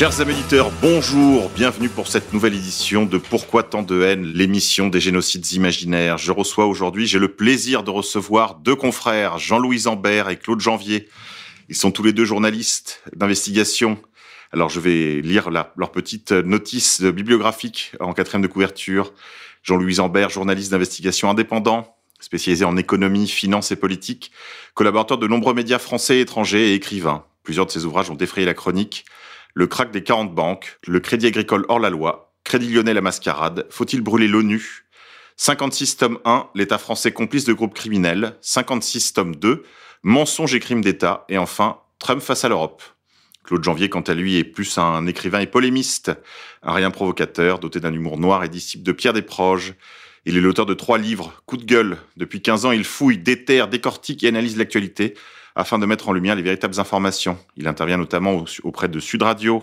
Chers amis bonjour, bienvenue pour cette nouvelle édition de Pourquoi tant de haine, l'émission des génocides imaginaires. Je reçois aujourd'hui, j'ai le plaisir de recevoir deux confrères, Jean-Louis Ambert et Claude Janvier. Ils sont tous les deux journalistes d'investigation. Alors je vais lire leur petite notice bibliographique en quatrième de couverture. Jean-Louis Ambert, journaliste d'investigation indépendant, spécialisé en économie, finance et politique, collaborateur de nombreux médias français et étrangers et écrivain. Plusieurs de ses ouvrages ont défrayé la chronique. Le crack des 40 banques, le crédit agricole hors la loi, Crédit lyonnais la mascarade, faut-il brûler l'ONU? 56 tome 1, l'État français complice de groupes criminels, 56 tome 2, mensonges et crimes d'État, et enfin, Trump face à l'Europe. Claude Janvier, quant à lui, est plus un écrivain et polémiste, un rien provocateur, doté d'un humour noir et disciple de Pierre Desproges. Il est l'auteur de trois livres, Coup de gueule. Depuis 15 ans, il fouille, déterre, décortique et analyse l'actualité afin de mettre en lumière les véritables informations. Il intervient notamment au- auprès de Sud Radio,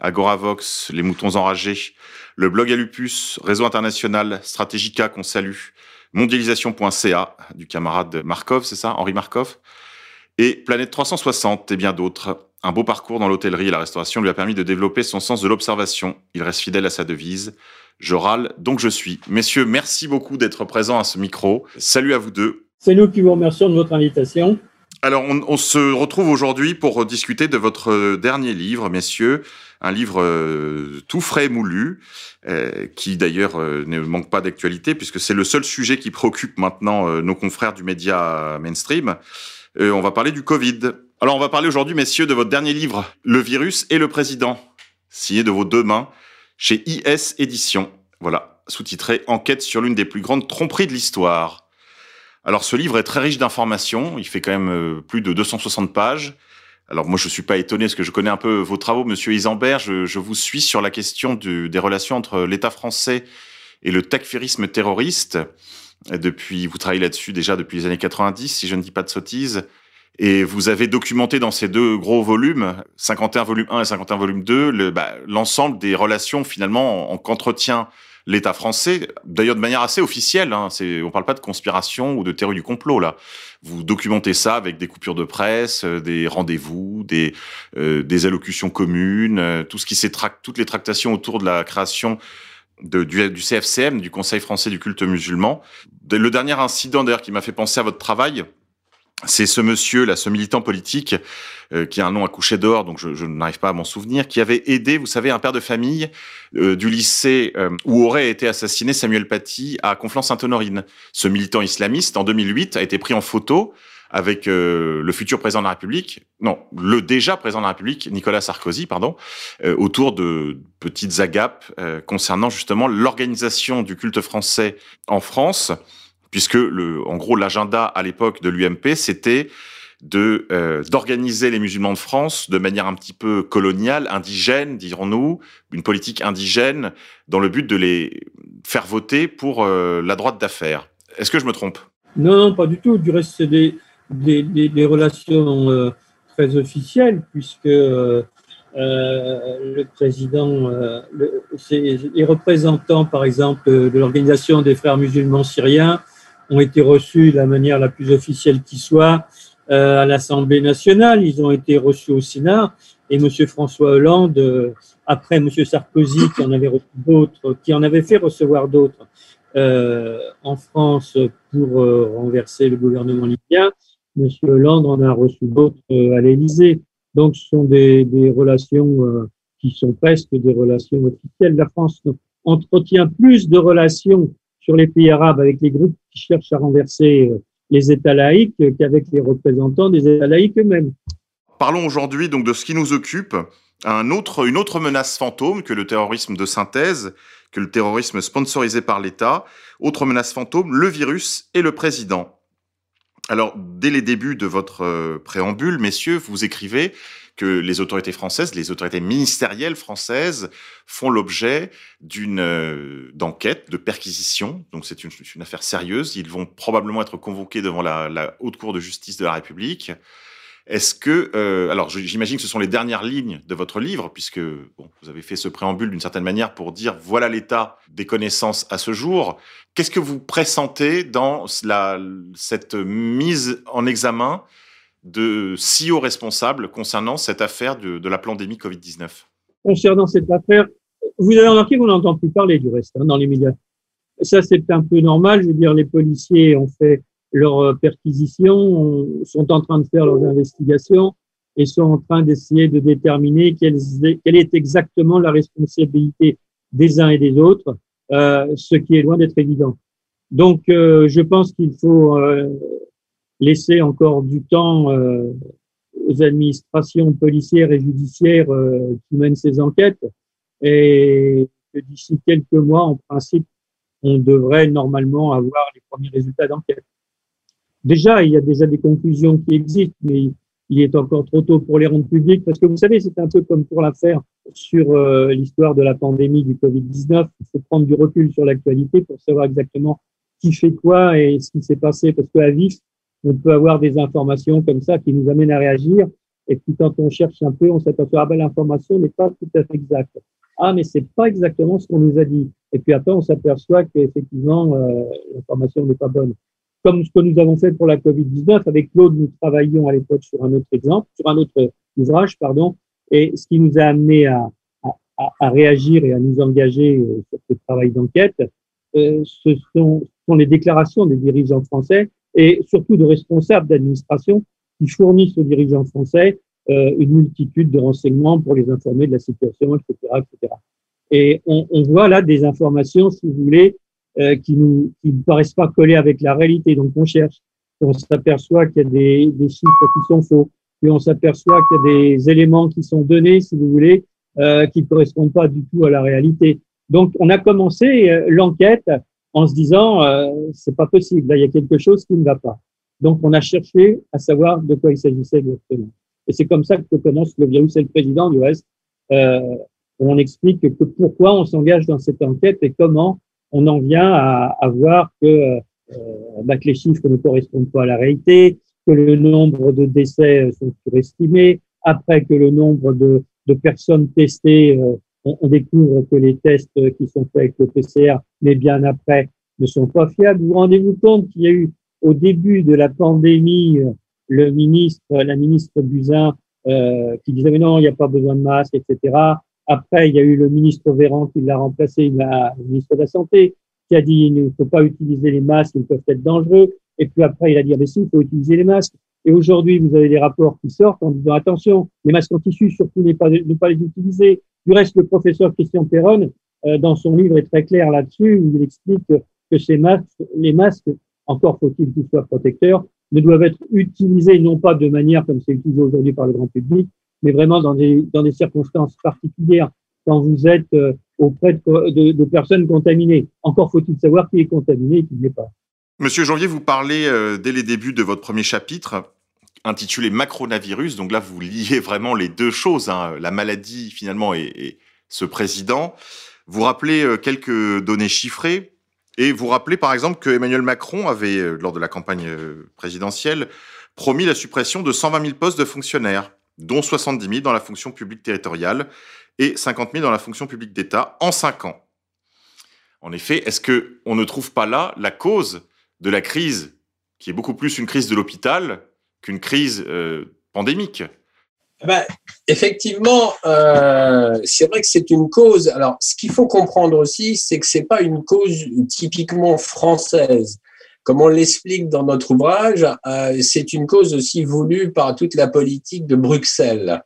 Agoravox, Les Moutons Enragés, le blog Alupus, Réseau International, Stratégica qu'on salue, mondialisation.ca du camarade Markov, c'est ça, Henri Markov, et Planète 360 et bien d'autres. Un beau parcours dans l'hôtellerie et la restauration lui a permis de développer son sens de l'observation. Il reste fidèle à sa devise. Je râle, donc je suis. Messieurs, merci beaucoup d'être présents à ce micro. Salut à vous deux. C'est nous qui vous remercions de votre invitation. Alors, on, se retrouve aujourd'hui pour discuter de votre dernier livre, messieurs, un livre euh, tout frais moulu, euh, qui d'ailleurs euh, ne manque pas d'actualité, puisque c'est le seul sujet qui préoccupe maintenant euh, nos confrères du média mainstream. On va parler du Covid. Alors, on va parler aujourd'hui, messieurs, de votre dernier livre, Le virus et le président, signé de vos deux mains, chez IS Éditions. Voilà, sous-titré Enquête sur l'une des plus grandes tromperies de l'histoire. Alors ce livre est très riche d'informations, il fait quand même euh, plus de 260 pages. Alors moi je suis pas étonné parce que je connais un peu vos travaux, Monsieur Isambert, je, je vous suis sur la question du- des relations entre l'État français et le takfirisme terroriste. Depuis, vous travaillez là-dessus déjà depuis les années 90, si je ne dis pas de sottises. Et vous avez documenté dans ces deux gros volumes, 51 volume 1 et 51 volume 2, le- bah, l'ensemble des relations finalement en- qu'entretient l'État français, d'ailleurs de manière assez officielle. Hein, c'est, on parle pas de conspiration ou de théorie du complot là. Vous documentez ça avec des coupures de presse, euh, des rendez-vous, des, euh, des allocutions communes, euh, tout ce qui s'est toutes les tractations autour de la création du, du CFCM, du Conseil français du culte musulman. Le dernier incident d'ailleurs qui m'a fait penser à votre travail, c'est ce monsieur, là, ce militant politique, euh, qui a un nom à coucher dehors, donc je, je n'arrive pas à m'en souvenir, qui avait aidé, vous savez, un père de famille euh, du lycée euh, où aurait été assassiné Samuel Paty à Conflans-Sainte-Honorine. Ce militant islamiste, en 2008, a été pris en photo avec euh, le futur président de la République, non, le déjà président de la République, Nicolas Sarkozy, pardon, euh, autour de petites agapes concernant justement l'organisation du culte français en France, puisque en gros l'agenda à l'époque de l'UMP, c'était euh, d'organiser les musulmans de France de manière un petit peu coloniale, indigène, dirons-nous, une politique indigène, dans le but de les faire voter pour euh, la droite d'affaires. Est-ce que je me trompe? Non, non, pas du tout. Du reste, c'est des, relations euh, très officielles, puisque le président, les représentants, par exemple, de l'organisation des frères musulmans syriens ont été reçus de la manière la plus officielle qui soit euh, à l'Assemblée nationale. Ils ont été reçus au Sénat. Et M. François Hollande, euh, après M. Sarkozy, qui en avait reçu d'autres, qui en avait fait recevoir d'autres, euh, en France pour euh, renverser le gouvernement libyen. M. Hollande en a reçu d'autres à l'Élysée. Donc, ce sont des, des relations qui sont presque des relations officielles. La France entretient plus de relations sur les pays arabes avec les groupes qui cherchent à renverser euh, les États laïcs qu'avec les représentants des États laïcs eux-mêmes. Parlons aujourd'hui donc de ce qui nous occupe, un autre, une autre menace fantôme que le terrorisme de synthèse, que le terrorisme sponsorisé par l'État. Autre menace fantôme, le virus et le président. Alors, dès les débuts de votre euh, préambule, messieurs, vous écrivez que les autorités françaises, les autorités ministérielles françaises font l'objet d'une euh, d'enquête, de perquisition. Donc c'est une, une, affaire sérieuse. Ils vont probablement être convoqués devant la, la haute cour de justice de la République. Est-ce que, euh, alors j'imagine que ce sont les dernières lignes de votre livre, puisque bon, vous avez fait ce préambule d'une certaine manière pour dire voilà l'état des connaissances à ce jour. Qu'est-ce que vous pressentez dans la, cette mise en examen de si hauts responsables concernant cette affaire de, de la pandémie Covid-19 Concernant cette affaire, vous avez remarqué qu'on n'entend plus parler du reste hein, dans les médias. Ça, c'est un peu normal. Je veux dire, les policiers ont fait leurs euh, perquisitions, sont en train de faire leurs investigations et sont en train d'essayer de déterminer quelle, est exactement la responsabilité des uns et des autres, euh, ce qui est loin d'être évident. Donc, euh, je pense qu'il faut euh, laisser encore du temps euh, aux administrations policières et judiciaires euh, qui mènent ces enquêtes et que d'ici quelques mois, en principe, on devrait normalement avoir les premiers résultats d'enquête. Déjà, il y a déjà des conclusions qui existent, mais il est encore trop tôt pour les rendre publiques parce que vous savez, c'est un peu comme pour l'affaire sur euh, l'histoire de la pandémie du Covid-19. Il faut prendre du recul sur l'actualité pour savoir exactement qui fait quoi et ce qui s'est passé parce qu'à vif, on peut avoir des informations comme ça qui nous amènent à réagir. Et puis quand on cherche un peu, on s'aperçoit, ah ben l'information n'est pas tout à fait exacte. Ah, mais c'est pas exactement ce qu'on nous a dit. Et puis après, on s'aperçoit qu'effectivement, euh, l'information n'est pas bonne comme ce que nous avons fait pour la Covid-19. Avec Claude, nous travaillions à l'époque sur un autre exemple, sur un autre ouvrage, pardon, et ce qui nous a amené à, à, à réagir et à nous engager euh, sur ce travail d'enquête, euh, ce sont, sont, les déclarations des dirigeants français et surtout de responsables d'administration qui fournissent aux dirigeants français euh, une multitude de renseignements pour les informer de la situation, etc., etc. Et on, on voit là des informations, si vous voulez, euh, qui nous qui ne paraissent pas coller avec la réalité. Donc on cherche, on s'aperçoit qu'il y a des, des, chiffres qui sont faux, puis on s'aperçoit qu'il y a des éléments qui sont donnés, si vous voulez, euh, qui ne correspondent pas du tout à la réalité. Donc on a commencé euh, l'enquête en se disant euh, c'est pas possible, là il y a quelque chose qui ne va pas. Donc on a cherché à savoir de quoi il s'agissait exactement. Et c'est comme ça que commence le virus et le président du reste. Euh, on explique que pourquoi on s'engage dans cette enquête et comment on en vient à, à voir que, euh, bah, que les chiffres ne correspondent pas à la réalité, que le nombre de décès sont surestimés, après que le nombre de, de personnes testées, euh, on, on, découvre que les tests qui sont faits avec le PCR, mais bien après, ne sont pas fiables. Vous, vous rendez-vous compte qu'il y a eu au début de la pandémie, le ministre, la ministre Buzyn, euh, qui disait mais non, il n'y a pas besoin de masque, etc. Après, il y a eu le ministre Véran qui l'a remplacé, le ministre de la Santé, qui a dit il ne faut pas utiliser les masques, ils peuvent être dangereux. Et puis après, il a dit ah, mais si, il faut utiliser les masques. Et aujourd'hui, vous avez des rapports qui sortent en disant attention, les masques en tissu, surtout ne pas, ne pas les utiliser. Du reste, le professeur Christian Perron, euh, dans son livre, est très clair là-dessus, il explique que ces masques, les masques, encore faut-il qu'ils soient protecteurs, ne doivent être utilisés non pas de manière comme c'est utilisé aujourd'hui par le grand public, mais vraiment dans des, dans des circonstances particulières, quand vous êtes euh, auprès de, personnes contaminées. Encore faut-il savoir qui est contaminé et qui ne l'est pas. Monsieur Janvier, vous parlez euh, dès les débuts de votre premier chapitre intitulé Macronavirus. Donc là, vous liez vraiment les deux choses, hein, la maladie finalement et, ce président. Vous rappelez euh, quelques données chiffrées et vous rappelez par exemple que Emmanuel Macron avait, lors de la campagne présidentielle, promis la suppression de 120 000 postes de fonctionnaires dont 70 000 dans la fonction publique territoriale et 50 000 dans la fonction publique d'État en cinq ans. En effet, est-ce que on ne trouve pas là la cause de la crise, qui est beaucoup plus une crise de l'hôpital qu'une crise euh, pandémique? Ben, effectivement, euh, c'est vrai que c'est une cause. Alors, ce qu'il faut comprendre aussi, c'est que c'est pas une cause typiquement française. Comme on l'explique dans notre ouvrage, euh, c'est une cause aussi voulue par toute la politique de Bruxelles.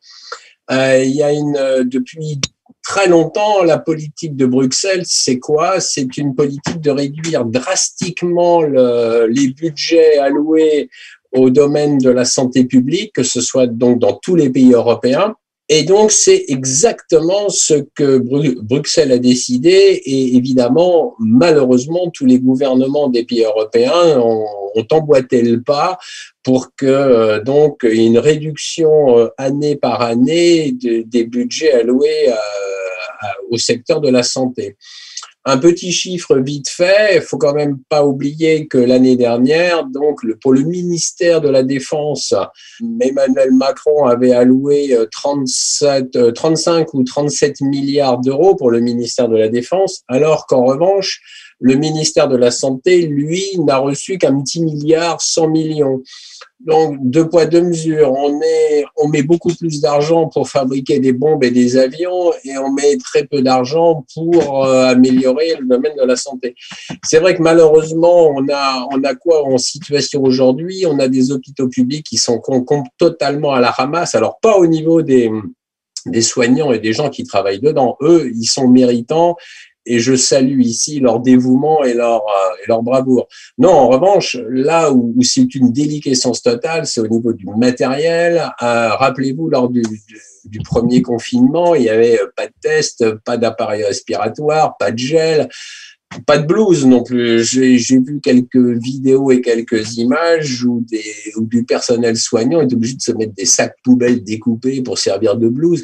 Euh, il y a une, depuis très longtemps, la politique de Bruxelles, c'est quoi? C'est une politique de réduire drastiquement le, les budgets alloués au domaine de la santé publique, que ce soit donc dans tous les pays européens, Et donc, c'est exactement ce que Bruxelles a décidé. Et évidemment, malheureusement, tous les gouvernements des pays européens ont, emboîté le pas pour que euh, donc une réduction euh, année par année des budgets alloués au secteur de la santé. Un petit chiffre vite fait, il faut quand même pas oublier que l'année dernière, donc pour le ministère de la Défense, Emmanuel Macron avait alloué 37, 35 euh, ou 37 milliards d'euros pour le ministère de la Défense, alors qu'en revanche, le ministère de la Santé, lui, n'a reçu qu'un petit milliard 100 millions. Donc, deux poids, deux mesures. On, met, beaucoup plus d'argent pour fabriquer des bombes et des avions et on met très peu d'argent pour euh, améliorer le domaine de la santé. C'est vrai que malheureusement, on a, on a quoi en situation aujourd'hui? On a des hôpitaux publics qui sont totalement à la ramasse. Alors, pas au niveau des, des soignants et des gens qui travaillent dedans. Eux, ils sont méritants et je salue ici leur dévouement et leur, euh, et leur bravoure. Non, en revanche, là où, c'est une déliquescence totale, c'est au niveau du matériel. Euh, rappelez-vous, lors du, premier confinement, il y avait pas de test, pas d'appareil respiratoire, pas de gel pas de blues non plus. J'ai vu quelques vidéos et quelques images où, où du personnel soignant est obligé de se mettre des sacs poubelles découpés pour servir de blues.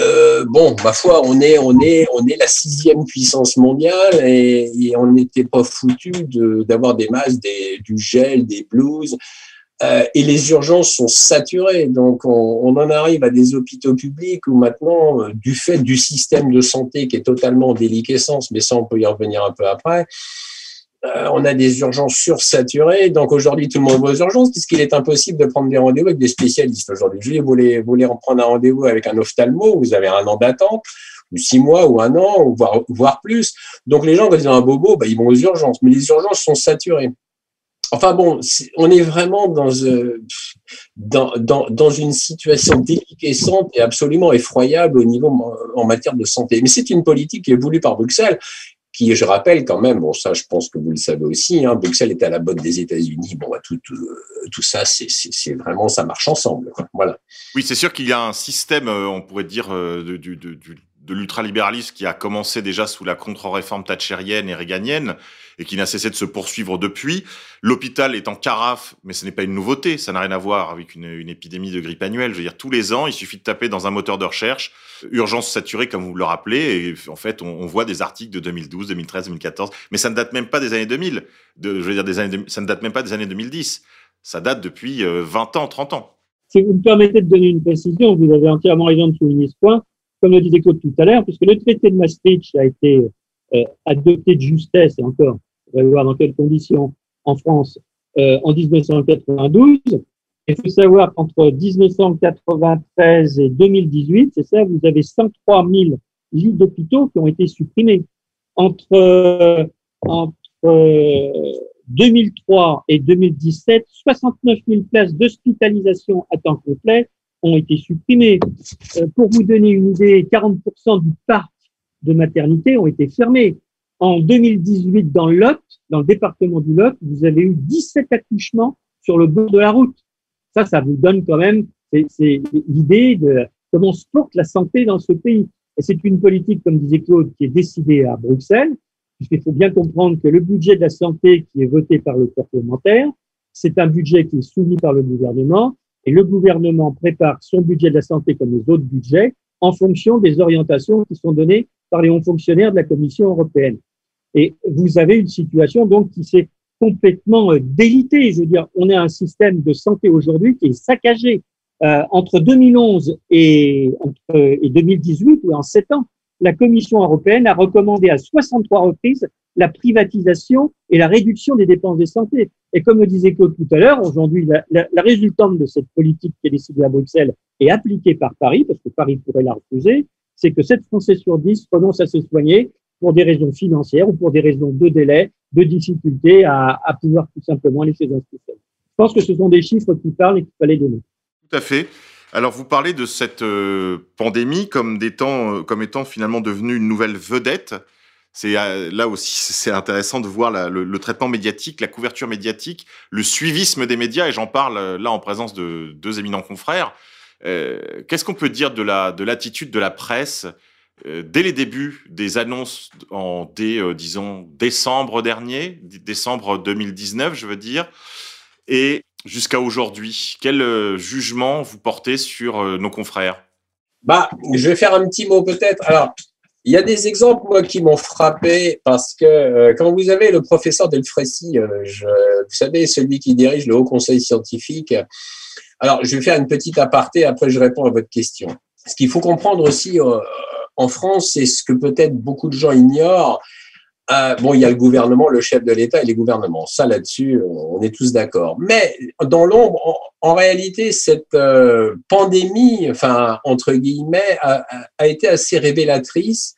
Euh, bon, ma foi, on est, on est, on est la sixième puissance mondiale et, on n'était pas foutu d'avoir des masses, des, du gel, des blues. Euh, et les urgences sont saturées. Donc, on, en arrive à des hôpitaux publics où maintenant, euh, du fait du système de santé qui est totalement en déliquescence, mais ça, on peut y revenir un peu après, euh, on a des urgences sursaturées. Donc, aujourd'hui, tout le monde va aux urgences puisqu'il est impossible de prendre des rendez-vous avec des spécialistes aujourd'hui. Vous voulez, vous voulez prendre un rendez-vous avec un ophtalmo, vous avez un an d'attente ou six mois, ou un an, ou voire, voire plus. Donc les gens, quand ils ont un bobo, bah, ils vont aux urgences. Mais les urgences sont saturées. Enfin bon, on est vraiment dans, euh, dans, une situation déliquescente et absolument effroyable au niveau en matière de santé. Mais c'est une politique qui est voulue par Bruxelles, qui, je rappelle quand même, bon ça je pense que vous le savez aussi, hein, Bruxelles est à la botte des États-Unis, bon bah, tout, tout, ça c'est vraiment, ça marche ensemble. Voilà. Oui, c'est sûr qu'il y a un système, euh, on pourrait dire, euh, du, du, de l'ultralibéralisme qui a commencé déjà sous la contre-réforme thatchérienne et réganienne et qui n'a cessé de se poursuivre depuis. L'hôpital est en carafe, mais ce n'est pas une nouveauté, ça n'a rien à voir avec une, épidémie de grippe annuelle. Je veux dire, tous les ans, il suffit de taper dans un moteur de recherche, urgence saturée, comme vous le rappelez, et en fait, on, voit des articles de 2012, 2013, 2014, mais ça ne date même pas des années 2000, de, je veux dire, ça ne date même pas des années 2010. Ça date depuis 20 euh, ans, 30 ans. Si vous me permettez de donner une précision, vous avez entièrement raison de souligner ce point comme le disait Claude tout à l'heure, puisque le traité de Maastricht a été euh, adopté de justesse, et encore, on va voir dans quelles conditions, en France, euh, en 1992. Il faut savoir qu'entre 1993 et 2018, c'est ça, vous avez 103 000 lits d'hôpitaux qui ont été supprimés. Entre, entre 2003 et 2017, 69 000 places d'hospitalisation à temps complet ont été supprimés. Euh, pour vous donner une idée, 40% du parc de maternité ont été fermés. En 2018, dans le Lot, dans le département du Lot, vous avez eu 17 accouchements sur le bord de la route. Ça, ça vous donne quand même l'idée de comment se porte la santé dans ce pays. Et c'est une politique, comme disait Claude, qui est décidée à Bruxelles, puisqu'il faut bien comprendre que le budget de la santé qui est voté par le parlementaire, c'est un budget qui est soumis par le gouvernement et le gouvernement prépare son budget de la santé comme les autres budgets en fonction des orientations qui sont données par les hauts fonctionnaires de la Commission européenne. Et vous avez une situation donc qui s'est complètement euh, délitée. Je veux dire, on a un système de santé aujourd'hui qui est saccagé. Euh, entre 2011 et, entre, et 2018, ou en sept ans, la Commission européenne a recommandé à 63 reprises la privatisation et la réduction des dépenses de santé. Et comme le disait Claude tout à l'heure, aujourd'hui, la, résultante de cette politique qui est décidée à Bruxelles et appliquée par Paris, parce que Paris pourrait la refuser, c'est que 7 Français sur 10 renoncent à se soigner pour des raisons financières ou pour des raisons de délai, de difficulté à, pouvoir tout simplement chez un spécialiste. Je pense que ce sont des chiffres qui parlent et qu'il fallait donner. Tout à fait. Alors, vous parlez de cette euh, pandémie euh, comme étant finalement devenue une nouvelle vedette. C'est euh, là aussi c'est intéressant de voir le, traitement médiatique, la couverture médiatique, le suivisme des médias. Et j'en parle là en présence de deux éminents confrères. Euh, Qu'est-ce qu'on peut dire de la de l'attitude de la presse euh, dès les débuts des annonces en dès euh, disons décembre dernier, décembre 2019, je veux dire, et jusqu'à aujourd'hui? Quel euh, jugement vous portez sur euh, nos confrères? Bah, je vais faire un petit mot peut-être. Il y a des exemples, moi, qui m'ont frappé parce que euh, quand vous avez le professeur Delfrécy, euh, vous savez, celui qui dirige le Haut Conseil scientifique, alors je vais faire une petite aparté, après je réponds à votre question. Ce qu'il faut comprendre aussi euh, en France, c'est ce que peut-être beaucoup de gens ignorent. Euh, bon, il y a le gouvernement, le chef de l'État et les gouvernements. Ça, là-dessus, on est tous d'accord. Mais dans l'ombre, en, réalité, cette euh, pandémie, enfin entre guillemets, a, été assez révélatrice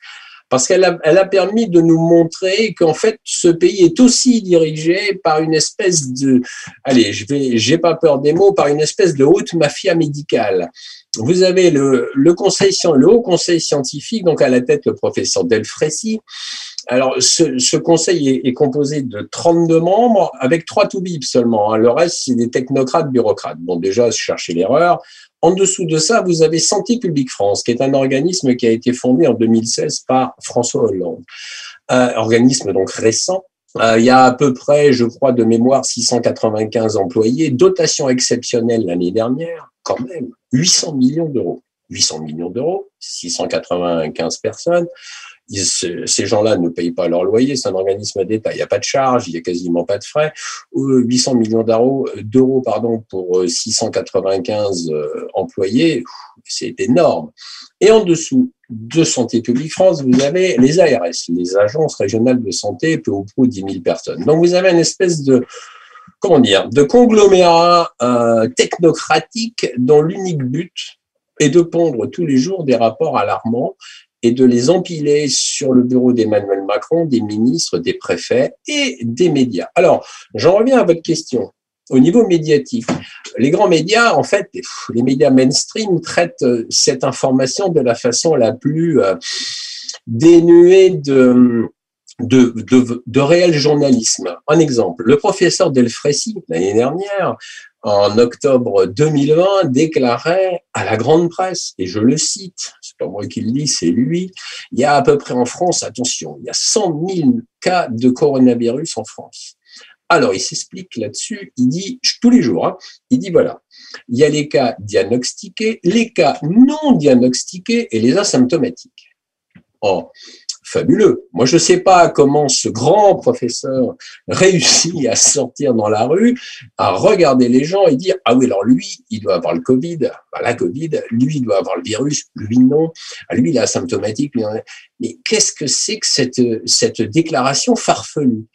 parce qu'elle a, a permis de nous montrer qu'en fait, ce pays est aussi dirigé par une espèce de, allez, je vais, j'ai pas peur des mots, par une espèce de haute mafia médicale. Vous avez le, le conseil, le haut conseil scientifique, donc à la tête le professeur Delfrécy. Alors, ce, ce conseil est, est composé de 32 membres avec trois toubibs seulement. hein. Le reste, c'est des technocrates, bureaucrates. Bon, déjà, cherchez l'erreur. En dessous de ça, vous avez Santé publique France, qui est un organisme qui a été fondé en 2016 par François Hollande. Un organisme donc récent. Euh, il y a à peu près, je crois, de mémoire, 695 employés. Dotation exceptionnelle l'année dernière, quand même, 800 millions d'euros. 800 millions d'euros, 695 personnes. Ces gens-là ne payent pas leur loyer, c'est un organisme d'État, il n'y a pas de charge, il n'y a quasiment pas de frais. Euh, 800 millions d'euros, pour euh, 695 euh, employés, pff, c'est énorme. Et en dessous de Santé publique France, vous avez les ARS, les agences régionales de santé, peu ou prou 10 000 personnes. Donc vous avez une espèce de comment dire, de conglomérat euh, technocratique dont l'unique but est de pondre tous les jours des rapports alarmants et de les empiler sur le bureau d'Emmanuel Macron, des ministres, des préfets et des médias. Alors, j'en reviens à votre question. Au niveau médiatique, les grands médias, en fait, les médias mainstream traitent euh, cette information de la façon la plus euh, dénuée de, de, de, de réel journalisme. Un exemple, le professeur Delfrécy, l'année dernière, en octobre 2020, déclarait à la grande presse, et je le cite, c'est pas moi qui le dis, c'est lui, il y a à peu près en France, attention, il y a 100 000 cas de coronavirus en France. Alors, il s'explique là-dessus, il dit, tous les jours, hein, il dit, voilà, il y a les cas diagnostiqués, les cas non diagnostiqués et les asymptomatiques. Oh, fabuleux. Moi, je ne sais pas comment ce grand professeur réussit à sortir dans la rue, à regarder les gens et dire, ah oui, alors lui, il doit avoir le Covid, bah, la Covid, lui, il doit avoir le virus, lui, non, Ah, lui, il est asymptomatique, mais qu'est-ce que c'est que cette, cette déclaration farfelue?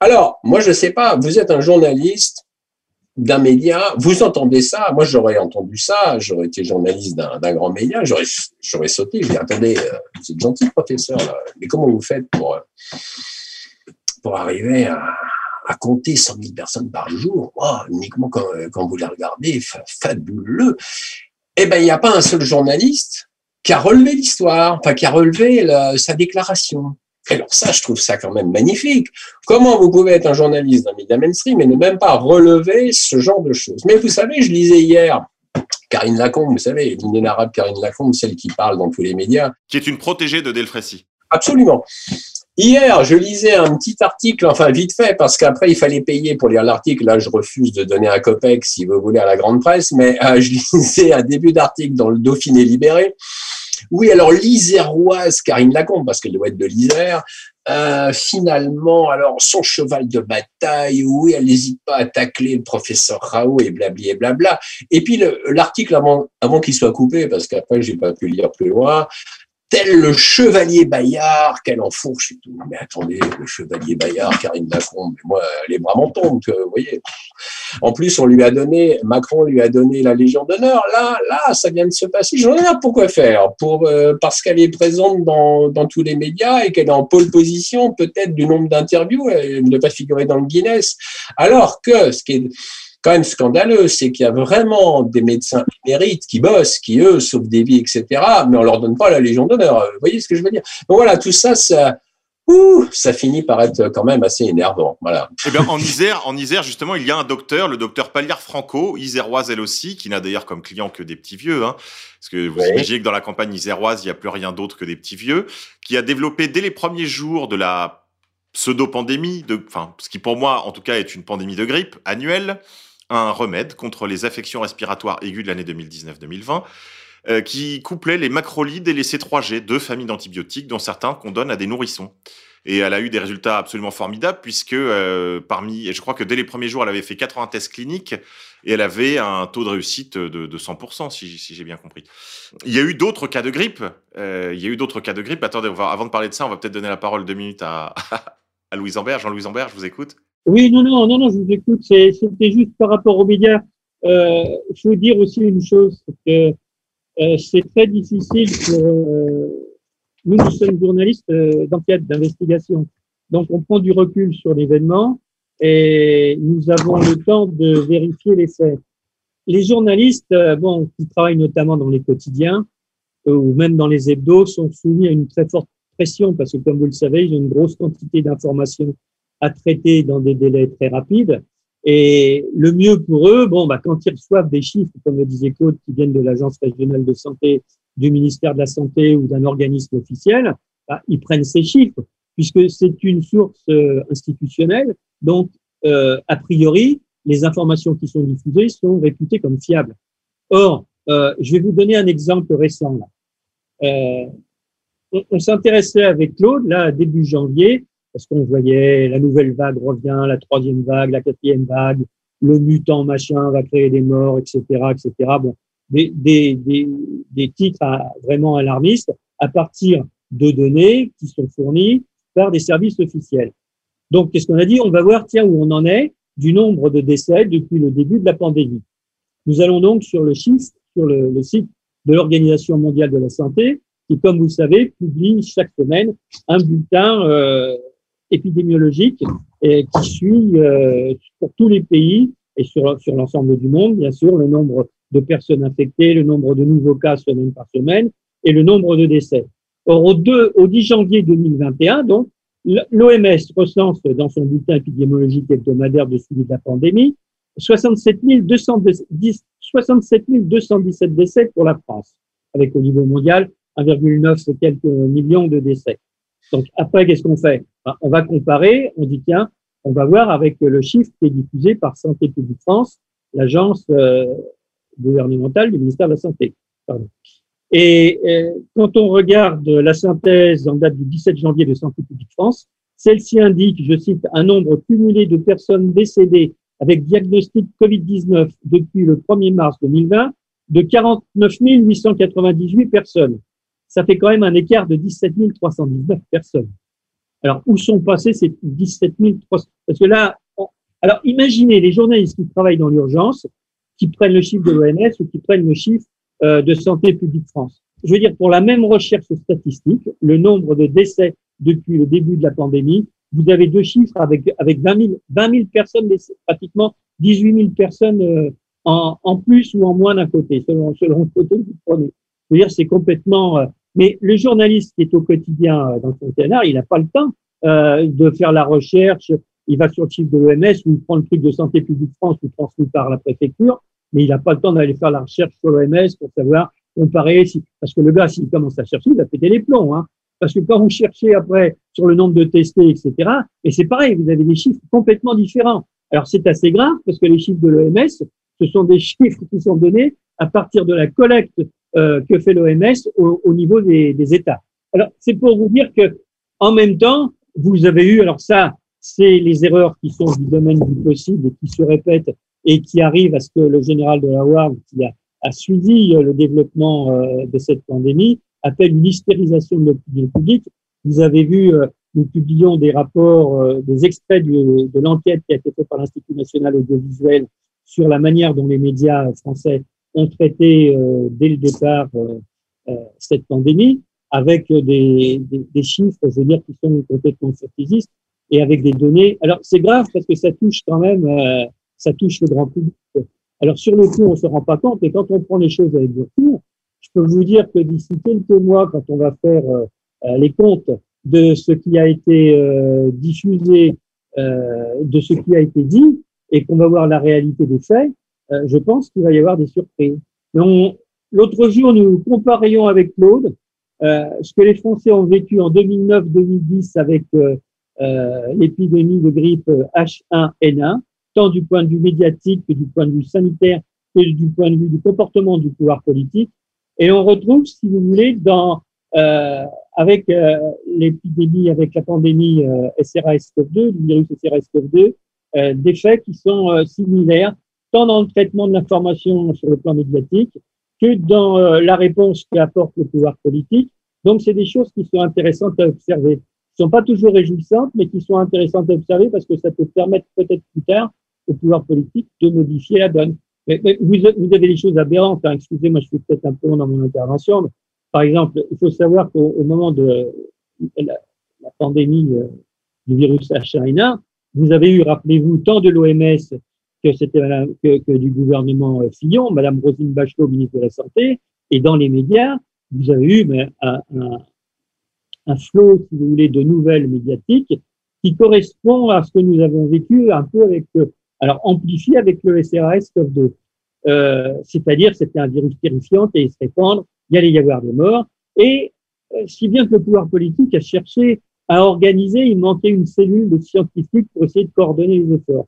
Alors, moi, je ne sais pas, vous êtes un journaliste d'un média, vous entendez ça, moi j'aurais entendu ça, j'aurais été journaliste d'un grand média, j'aurais sauté, je dis attendez, euh, vous êtes gentil professeur, là, mais comment vous faites pour, euh, pour arriver à, à compter 100 000 personnes par jour, uniquement quand, quand vous les regardez, fa- fabuleux. Eh ben, il n'y a pas un seul journaliste qui a relevé l'histoire, enfin qui a relevé sa déclaration. Alors ça, je trouve ça quand même magnifique. Comment vous pouvez être un journaliste d'un média mainstream et ne même pas relever ce genre de choses? Mais vous savez, je lisais hier Karine Lacombe, vous savez, l'inénarrable Karine Lacombe, celle qui parle dans tous les médias. Qui est une protégée de Delfrécy. Absolument. Hier, je lisais un petit article, enfin vite fait, parce qu'après il fallait payer pour lire l'article. Là, je refuse de donner un copec si vous voulez à la grande presse, mais euh, je lisais un début d'article dans le Dauphiné libéré. Oui, alors l'Iséroise Karine Lacombe, parce qu'elle doit être de l'Isère, euh, finalement, alors son cheval de bataille, oui, elle n'hésite pas à tacler le professeur Raoult et blabli et blabla. Et puis le- l'article avant, avant qu'il soit coupé, parce qu'après j'ai pas pu lire plus loin, tel le chevalier Bayard, qu'elle enfourche et tout. Mais attendez, le chevalier Bayard, Karine Lacombe, mais moi, les bras m'en tombent, vous voyez. En plus, on lui a donné, Macron lui a donné la Légion d'honneur. Là, là, ça vient de se passer. J'en ai rien pourquoi faire? Pour, euh, parce qu'elle est présente dans, dans tous les médias et qu'elle est en pole position, peut-être du nombre d'interviews, elle ne pas figurer dans le Guinness. Alors que, ce qui est, quand même scandaleux, c'est qu'il y a vraiment des médecins émérites qui bossent, qui eux sauvent des vies, etc. Mais on leur donne pas la Légion d'honneur. Vous voyez ce que je veux dire? Donc voilà, tout ça, ça, ouh, ça finit par être quand même assez énervant. Voilà. Eh bien, en Isère, en Isère, justement, il y a un docteur, le docteur Palière Franco, iséroise elle aussi, qui n'a d'ailleurs comme client que des petits vieux, hein, parce que vous Oui. imaginez que dans la campagne iséroise, il n'y a plus rien d'autre que des petits vieux, qui a développé dès les premiers jours de la pseudo-pandémie, de, enfin, ce qui pour moi, en tout cas, est une pandémie de grippe annuelle, un remède contre les affections respiratoires aiguës de l'année 2019-2020, euh, qui couplait les macrolides et les C3G, deux familles d'antibiotiques dont certains qu'on donne à des nourrissons. Et elle a eu des résultats absolument formidables puisque euh, parmi, et je crois que dès les premiers jours, elle avait fait 80 tests cliniques et elle avait un taux de réussite de, de 100%, si, j'ai bien compris. Il y a eu d'autres cas de grippe. Euh, il y a eu d'autres cas de grippe. Attendez, avant de parler de ça, on va peut-être donner la parole deux minutes à, à Louise Ambert. Jean-Louis Ambert, je vous écoute. Oui, non, non, non, non, je vous écoute. C'était juste par rapport aux médias. Euh, Il faut dire aussi une chose, c'est que euh, c'est très difficile pour euh, nous, nous sommes journalistes euh, d'enquête, d'investigation. Donc, on prend du recul sur l'événement et nous avons le temps de vérifier les faits. Les journalistes, euh, bon, qui travaillent notamment dans les quotidiens euh, ou même dans les hebdos, sont soumis à une très forte pression parce que, comme vous le savez, ils ont une grosse quantité d'informations à traiter dans des délais très rapides. Et le mieux pour eux, bon, bah, quand ils reçoivent des chiffres, comme le disait Claude, qui viennent de l'Agence régionale de santé, du ministère de la Santé ou d'un organisme officiel, bah, ils prennent ces chiffres, puisque c'est une source euh, institutionnelle. Donc, euh, a priori, les informations qui sont diffusées sont réputées comme fiables. Or, euh, je vais vous donner un exemple récent. Là. Euh, on, on s'intéressait avec Claude, là, début janvier, parce qu'on voyait la nouvelle vague revient, la troisième vague, la quatrième vague, le mutant machin va créer des morts, etc., etc. Bon, des, des, des, des titres vraiment alarmistes à partir de données qui sont fournies par des services officiels. Donc, qu'est-ce qu'on a dit? On va voir, tiens, où on en est du nombre de décès depuis le début de la pandémie. Nous allons donc sur le chiffre, sur le site de l'Organisation mondiale de la santé, qui, comme vous le savez, publie chaque semaine un bulletin euh, épidémiologique et qui suit euh, pour tous les pays et sur, sur l'ensemble du monde, bien sûr, le nombre de personnes infectées, le nombre de nouveaux cas semaine par semaine et le nombre de décès. Or, au, 2, au 10 janvier 2021, donc, l'OMS recense dans son bulletin épidémiologique hebdomadaire de suivi de la pandémie 67 210 67 217 décès pour la France, avec au niveau mondial 1,9 et quelques millions de décès. Donc après, qu'est-ce qu'on fait? Ben, On va comparer, on dit tiens, on va voir avec le chiffre qui est diffusé par Santé publique France, l'agence euh, gouvernementale du ministère de la Santé. Et euh, quand on regarde la synthèse en date du 17 janvier de Santé publique France, celle-ci indique, je cite, un nombre cumulé de personnes décédées avec diagnostic Covid-19 depuis le 1er mars 2020 de 49 898 personnes. Ça fait quand même un écart de 17 319 personnes. Alors, où sont passés ces 17 300 Parce que là, alors imaginez les journalistes qui travaillent dans l'urgence, qui prennent le chiffre de l'OMS ou qui prennent le chiffre euh, de Santé publique France. Je veux dire, pour la même recherche statistique, le nombre de décès depuis le début de la pandémie, vous avez deux chiffres avec, avec 20, 000, 20 000 personnes, pratiquement 18 000 personnes euh, en, en, plus ou en moins d'un côté, selon, selon le côté que vous prenez. Je veux dire, c'est complètement. Euh, mais le journaliste qui est au quotidien euh, dans son canard, il n'a pas le temps euh, de faire la recherche. Il va sur le chiffre de l'OMS ou il prend le truc de Santé publique France ou transmis par la préfecture, mais il n'a pas le temps d'aller faire la recherche sur l'OMS pour savoir comparer. Si, parce que le gars, s'il commence à chercher, il va péter les plombs. Hein. Parce que quand vous cherchez après sur le nombre de testés, etc., et c'est pareil, vous avez des chiffres complètement différents. Alors c'est assez grave parce que les chiffres de l'OMS, ce sont des chiffres qui sont donnés à partir de la collecte euh, que fait l'OMS au, au, niveau des, États. Alors c'est pour vous dire que en même temps, vous avez eu, alors ça, c'est les erreurs qui sont du domaine du possible et qui se répètent et qui arrivent à ce que le général de la Ward, qui a, suivi le développement euh, de cette pandémie, appelle une hystérisation de l'opinion publique. Vous avez vu, euh, nous publions des rapports, euh, des extraits de l'enquête qui a été faite par l'Institut national audiovisuel sur la manière dont les médias français ont traité euh, dès le départ cette pandémie, avec des, chiffres, je veux dire, qui sont complètement fantaisistes et avec des données. Alors c'est grave parce que ça touche quand même, ça touche le grand public. Alors sur le coup, on se rend pas compte, et quand on prend les choses avec du je peux vous dire que d'ici quelques mois, quand on va faire euh, les comptes de ce qui a été euh, diffusé, euh, de ce qui a été dit, et qu'on va voir la réalité des faits, euh, je pense qu'il va y avoir des surprises. L'autre jour, nous comparions avec Claude euh, ce que les Français ont vécu en 2009-2010 avec euh, l'épidémie de grippe H1N1, tant du point de vue médiatique que du point de vue sanitaire que du point de vue du comportement du pouvoir politique. Et on retrouve, si vous voulez, dans euh, avec euh, l'épidémie, avec la pandémie euh, SRAS-CoV-2, du virus SRAS-CoV-2, euh, des faits qui sont euh, similaires, tant dans le traitement de l'information sur le plan médiatique que dans la réponse qu'apporte le pouvoir politique. Donc, c'est des choses qui sont intéressantes à observer. Qui sont pas toujours réjouissantes, mais qui sont intéressantes à observer parce que ça peut permettre peut-être plus tard au pouvoir politique de modifier la donne. Mais, vous, avez des choses aberrantes. Hein. Excusez-moi, je suis peut-être un peu long dans mon intervention. Mais par exemple, il faut savoir qu'au moment de la, la pandémie euh, du virus H1N1, vous avez eu, rappelez-vous, tant de l'OMS que, c'était que, du gouvernement euh, Fillon, Madame Rosine Bachelot, ministre de la Santé, et dans les médias, vous avez eu mais, un, un, flot, si vous voulez, de nouvelles médiatiques qui correspond à ce que nous avons vécu un peu avec, euh, alors amplifié avec le SRAS-CoV-2. Euh, c'est-à-dire c'était un virus terrifiant et il se répandre il allait y avoir des morts. Et si bien que le pouvoir politique a cherché à organiser, il manquait une cellule de scientifiques pour essayer de coordonner les efforts.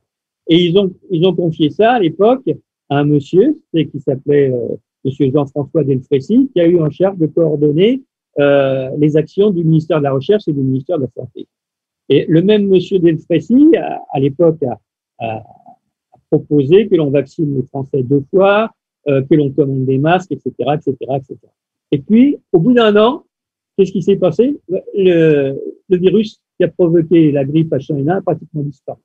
Et ils ont, ils ont confié ça à l'époque à un monsieur qui s'appelait euh, Monsieur Jean-François Delfrécy, qui a eu en charge de coordonner euh, les actions du ministère de la Recherche et du ministère de la Santé. Et le même Monsieur Delfrécy, à, à l'époque, a, a, proposé que l'on vaccine les Français deux fois, euh, que l'on commande des masques, etc., etc., etc. Et puis, au bout d'un an, qu'est-ce qui s'est passé? Le, le, virus qui a provoqué la grippe H1N1 a pratiquement disparu.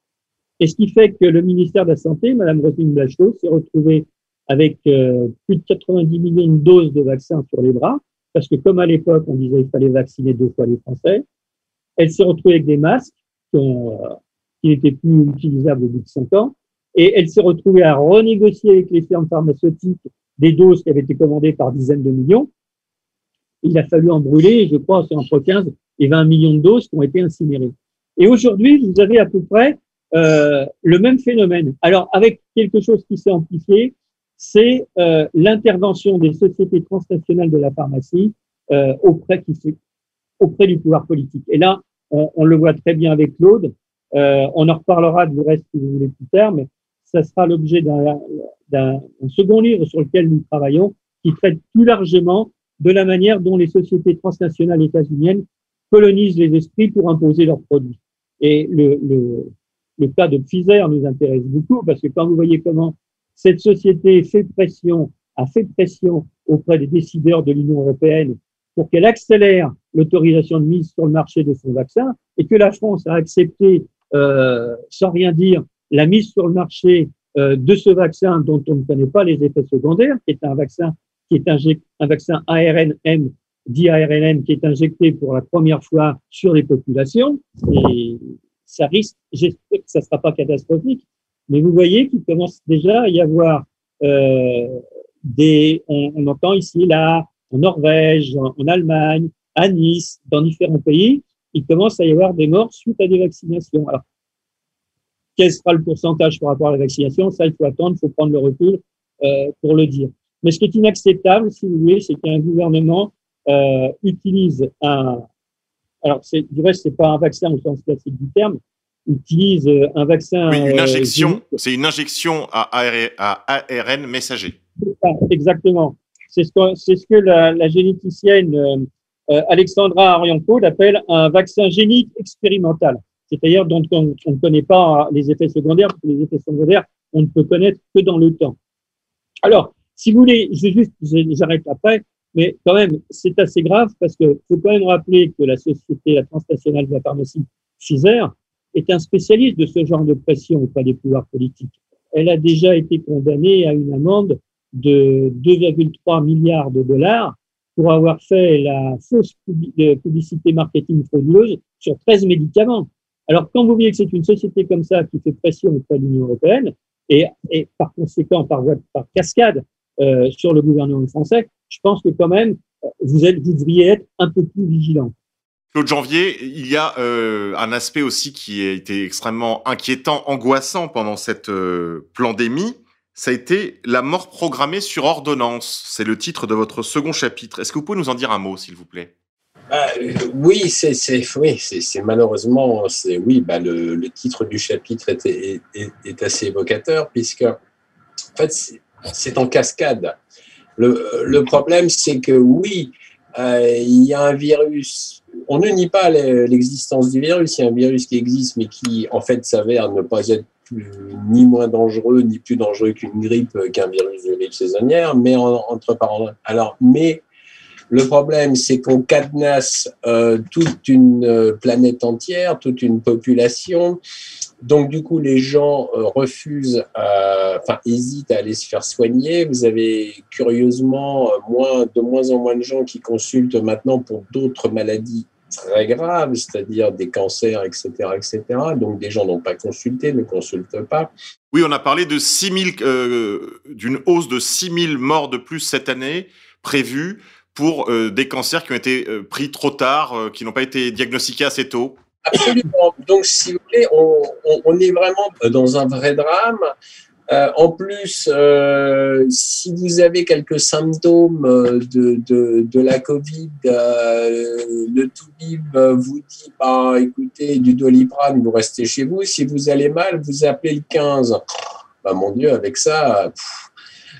Et ce qui fait que le ministère de la Santé, Madame Roselyne Bachelot, s'est retrouvée avec euh, plus de 90 millions de doses de vaccins sur les bras, parce que comme à l'époque, on disait qu'il fallait vacciner deux fois les Français, elle s'est retrouvée avec des masques qui, ont, euh, n'étaient plus utilisables au bout de cinq ans, et elle s'est retrouvée à renégocier avec les firmes pharmaceutiques des doses qui avaient été commandées par dizaines de millions. Il a fallu en brûler, je crois, entre 15 et 20 millions de doses qui ont été incinérées. Et aujourd'hui, vous avez à peu près euh, le même phénomène. Alors, avec quelque chose qui s'est amplifié, c'est euh, l'intervention des sociétés transnationales de la pharmacie euh, auprès, du pouvoir politique. Et là, on, le voit très bien avec Claude. On en reparlera du reste si vous voulez plus tard, mais ça sera l'objet d'un second livre sur lequel nous travaillons, qui traite plus largement de la manière dont les sociétés transnationales états-uniennes colonisent les esprits pour imposer leurs produits. Et le, le cas de Pfizer nous intéresse beaucoup parce que quand vous voyez comment cette société fait pression, a fait pression auprès des décideurs de l'Union européenne pour qu'elle accélère l'autorisation de mise sur le marché de son vaccin et que la France a accepté, euh, sans rien dire, la mise sur le marché euh, de ce vaccin dont on ne connaît pas les effets secondaires, qui est un vaccin qui est un vaccin ARNM, dit ARNM, qui est injecté pour la première fois sur les populations. Et ça risque, j'espère que ça ne sera pas catastrophique, mais vous voyez qu'il commence déjà à y avoir euh, des, on, on, entend ici, là, en Norvège, en, en Allemagne, à Nice, dans différents pays, il commence à y avoir des morts suite à des vaccinations. Alors, quel sera le pourcentage par rapport à la vaccination? Ça, il faut attendre, il faut prendre le recul euh, pour le dire. Mais ce qui est inacceptable, si vous voulez, c'est qu'un gouvernement euh, utilise un. Alors, du reste, c'est pas un vaccin au sens classique du terme. Utilise euh, un vaccin. Oui, une injection. Euh, c'est une injection à, AR, à ARN messager. Exactement. C'est ce que, c'est ce que la, la généticienne euh, Alexandra Arianco appelle un vaccin génique expérimental c'est-à-dire dont on, on, ne connaît pas les effets secondaires, parce que les effets secondaires, on ne peut connaître que dans le temps. Alors, si vous voulez, je juste, j'arrête après, mais quand même, c'est assez grave parce que faut quand même rappeler que la société, la transnationale de la pharmacie, Pfizer, est un spécialiste de ce genre de pression auprès des pouvoirs politiques. Elle a déjà été condamnée à une amende de 2,3 milliards de dollars pour avoir fait la fausse publicité marketing frauduleuse sur 13 médicaments. Alors, quand vous voyez que c'est une société comme ça qui fait pression auprès de l'Union européenne, et, et, par conséquent, par, par cascade euh, sur le gouvernement français, je pense que quand même, vous, êtes, vous devriez être un peu plus vigilant. Claude Janvier, il y a euh, un aspect aussi qui a été extrêmement inquiétant, angoissant pendant cette euh, pandémie. Ça a été la mort programmée sur ordonnance. C'est le titre de votre second chapitre. Est-ce que vous pouvez nous en dire un mot, s'il vous plaît? Ah, oui, c'est oui, c'est malheureusement c'est oui, bah, le, le, titre du chapitre est, est, est, assez évocateur puisque en fait c'est en cascade. Le, problème c'est que oui, euh, il y a un virus. On ne nie pas l'existence du virus. Il y a un virus qui existe, mais qui en fait s'avère ne pas être ni moins dangereux ni plus dangereux qu'une grippe, qu'un virus de grippe saisonnière. Mais entre parenthèses, alors mais le problème, c'est qu'on cadenasse euh, toute une euh, planète entière, toute une population. Donc, du coup, les gens euh, refusent, enfin, hésitent à aller se faire soigner. Vous avez curieusement moins, de moins en moins de gens qui consultent maintenant pour d'autres maladies très graves, c'est-à-dire des cancers, etc., etc. Donc, des gens n'ont pas consulté, ne consultent pas. Oui, on a parlé de 6 d'une hausse de 6 000 morts de plus cette année prévue pour euh, des cancers qui ont été euh, pris trop tard, euh, qui n'ont pas été diagnostiqués assez tôt Absolument. Donc, si vous voulez, on, est vraiment dans un vrai drame. Euh, en plus, euh, si vous avez quelques symptômes de, de, de la Covid, euh, le Toubib vous dit, bah, écoutez, du doliprane, vous restez chez vous. Si vous allez mal, vous appelez le 15. Bah, mon Dieu, avec ça,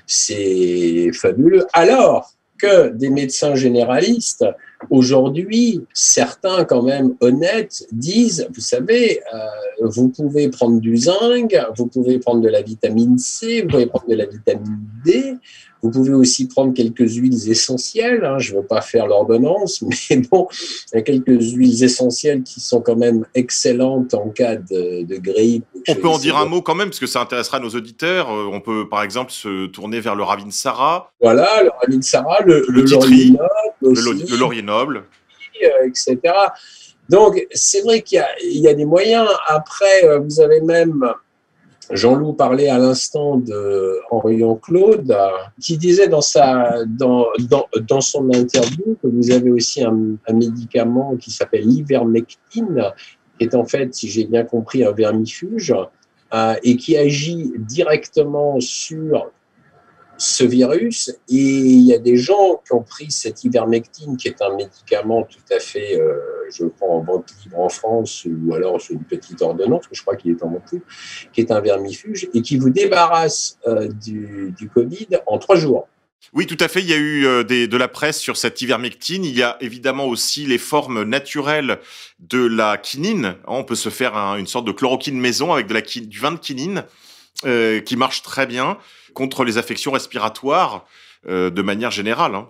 c'est fabuleux. Alors, que des médecins généralistes, aujourd'hui, certains quand même honnêtes disent, vous savez, euh, vous pouvez prendre du zinc, vous pouvez prendre de la vitamine C, vous pouvez prendre de la vitamine D, vous pouvez aussi prendre quelques huiles essentielles. Hein, je ne veux pas faire l'ordonnance, mais bon, il y a quelques huiles essentielles qui sont quand même excellentes en cas de, de grippe. On peut en dire un mot quand même, parce que ça intéressera nos auditeurs. Euh, on peut, par exemple, se tourner vers le Ravinsara. Voilà, le Ravinsara, le, le, le le, laurier noble, euh, etc. Donc, c'est vrai qu'il y, y, a des moyens. Après, euh, vous avez même Jean-Loup parlait à l'instant de Henrion Claude, qui disait dans, son interview que vous avez aussi un, un médicament qui s'appelle l'ivermectine, qui est en fait, si j'ai bien compris, un vermifuge, euh, et qui agit directement sur ce virus. Et il y a des gens qui ont pris cette ivermectine, qui est un médicament tout à fait, euh, je prends en vente libre en France, ou alors sur une petite ordonnance, je crois qu'il est en vente libre, qui est un vermifuge, et qui vous débarrasse euh, du, Covid en trois jours. Oui, tout à fait. Il y a eu euh, de la presse sur cette ivermectine. Il y a évidemment aussi les formes naturelles de la quinine. On peut se faire un, une sorte de chloroquine maison avec de la, du vin de quinine euh, qui marche très bien contre les affections respiratoires de manière générale. Hein.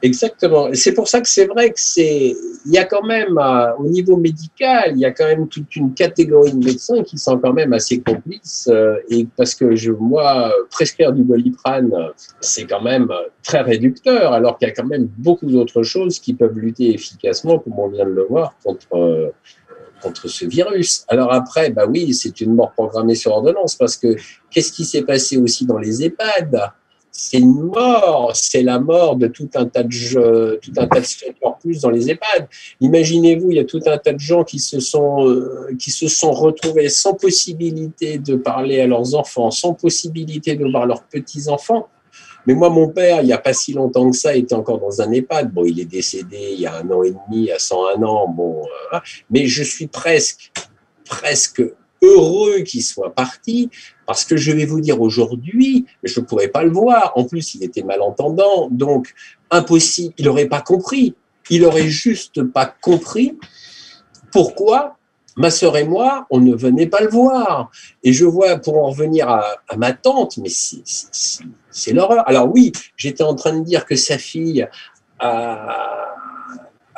Exactement. C'est pour ça que c'est vrai que c'est, il y a quand même, euh, au niveau médical, il y a quand même toute une catégorie de médecins qui sont quand même assez complices. Euh, et parce que je, moi, prescrire du doliprane, c'est quand même très réducteur, alors qu'il y a quand même beaucoup d'autres choses qui peuvent lutter efficacement, comme on vient de le voir, contre, contre ce virus. Alors après, bah oui, c'est une mort programmée sur ordonnance parce que qu'est-ce qui s'est passé aussi dans les EHPAD? C'est une mort, c'est la mort de tout un tas de tout un tas de plus dans les EHPAD. Imaginez-vous, il y a tout un tas de gens qui se sont euh, qui se sont retrouvés sans possibilité de parler à leurs enfants, sans possibilité de voir leurs petits enfants mais moi, mon père, il n'y a pas si longtemps que ça, était encore dans un EHPAD. Bon, il est décédé il y a un an et demi, à 101 ans. Bon, euh, mais je suis presque, presque heureux qu'il soit parti parce que je vais vous dire aujourd'hui, je ne pourrais pas le voir. En plus, il était malentendant, donc impossible. Il n'aurait pas compris. Il aurait juste pas compris pourquoi ma sœur et moi, on ne venait pas le voir. Et je vois, pour en revenir à, à ma tante, mais c'est l'horreur. Alors oui, j'étais en train de dire que sa fille a,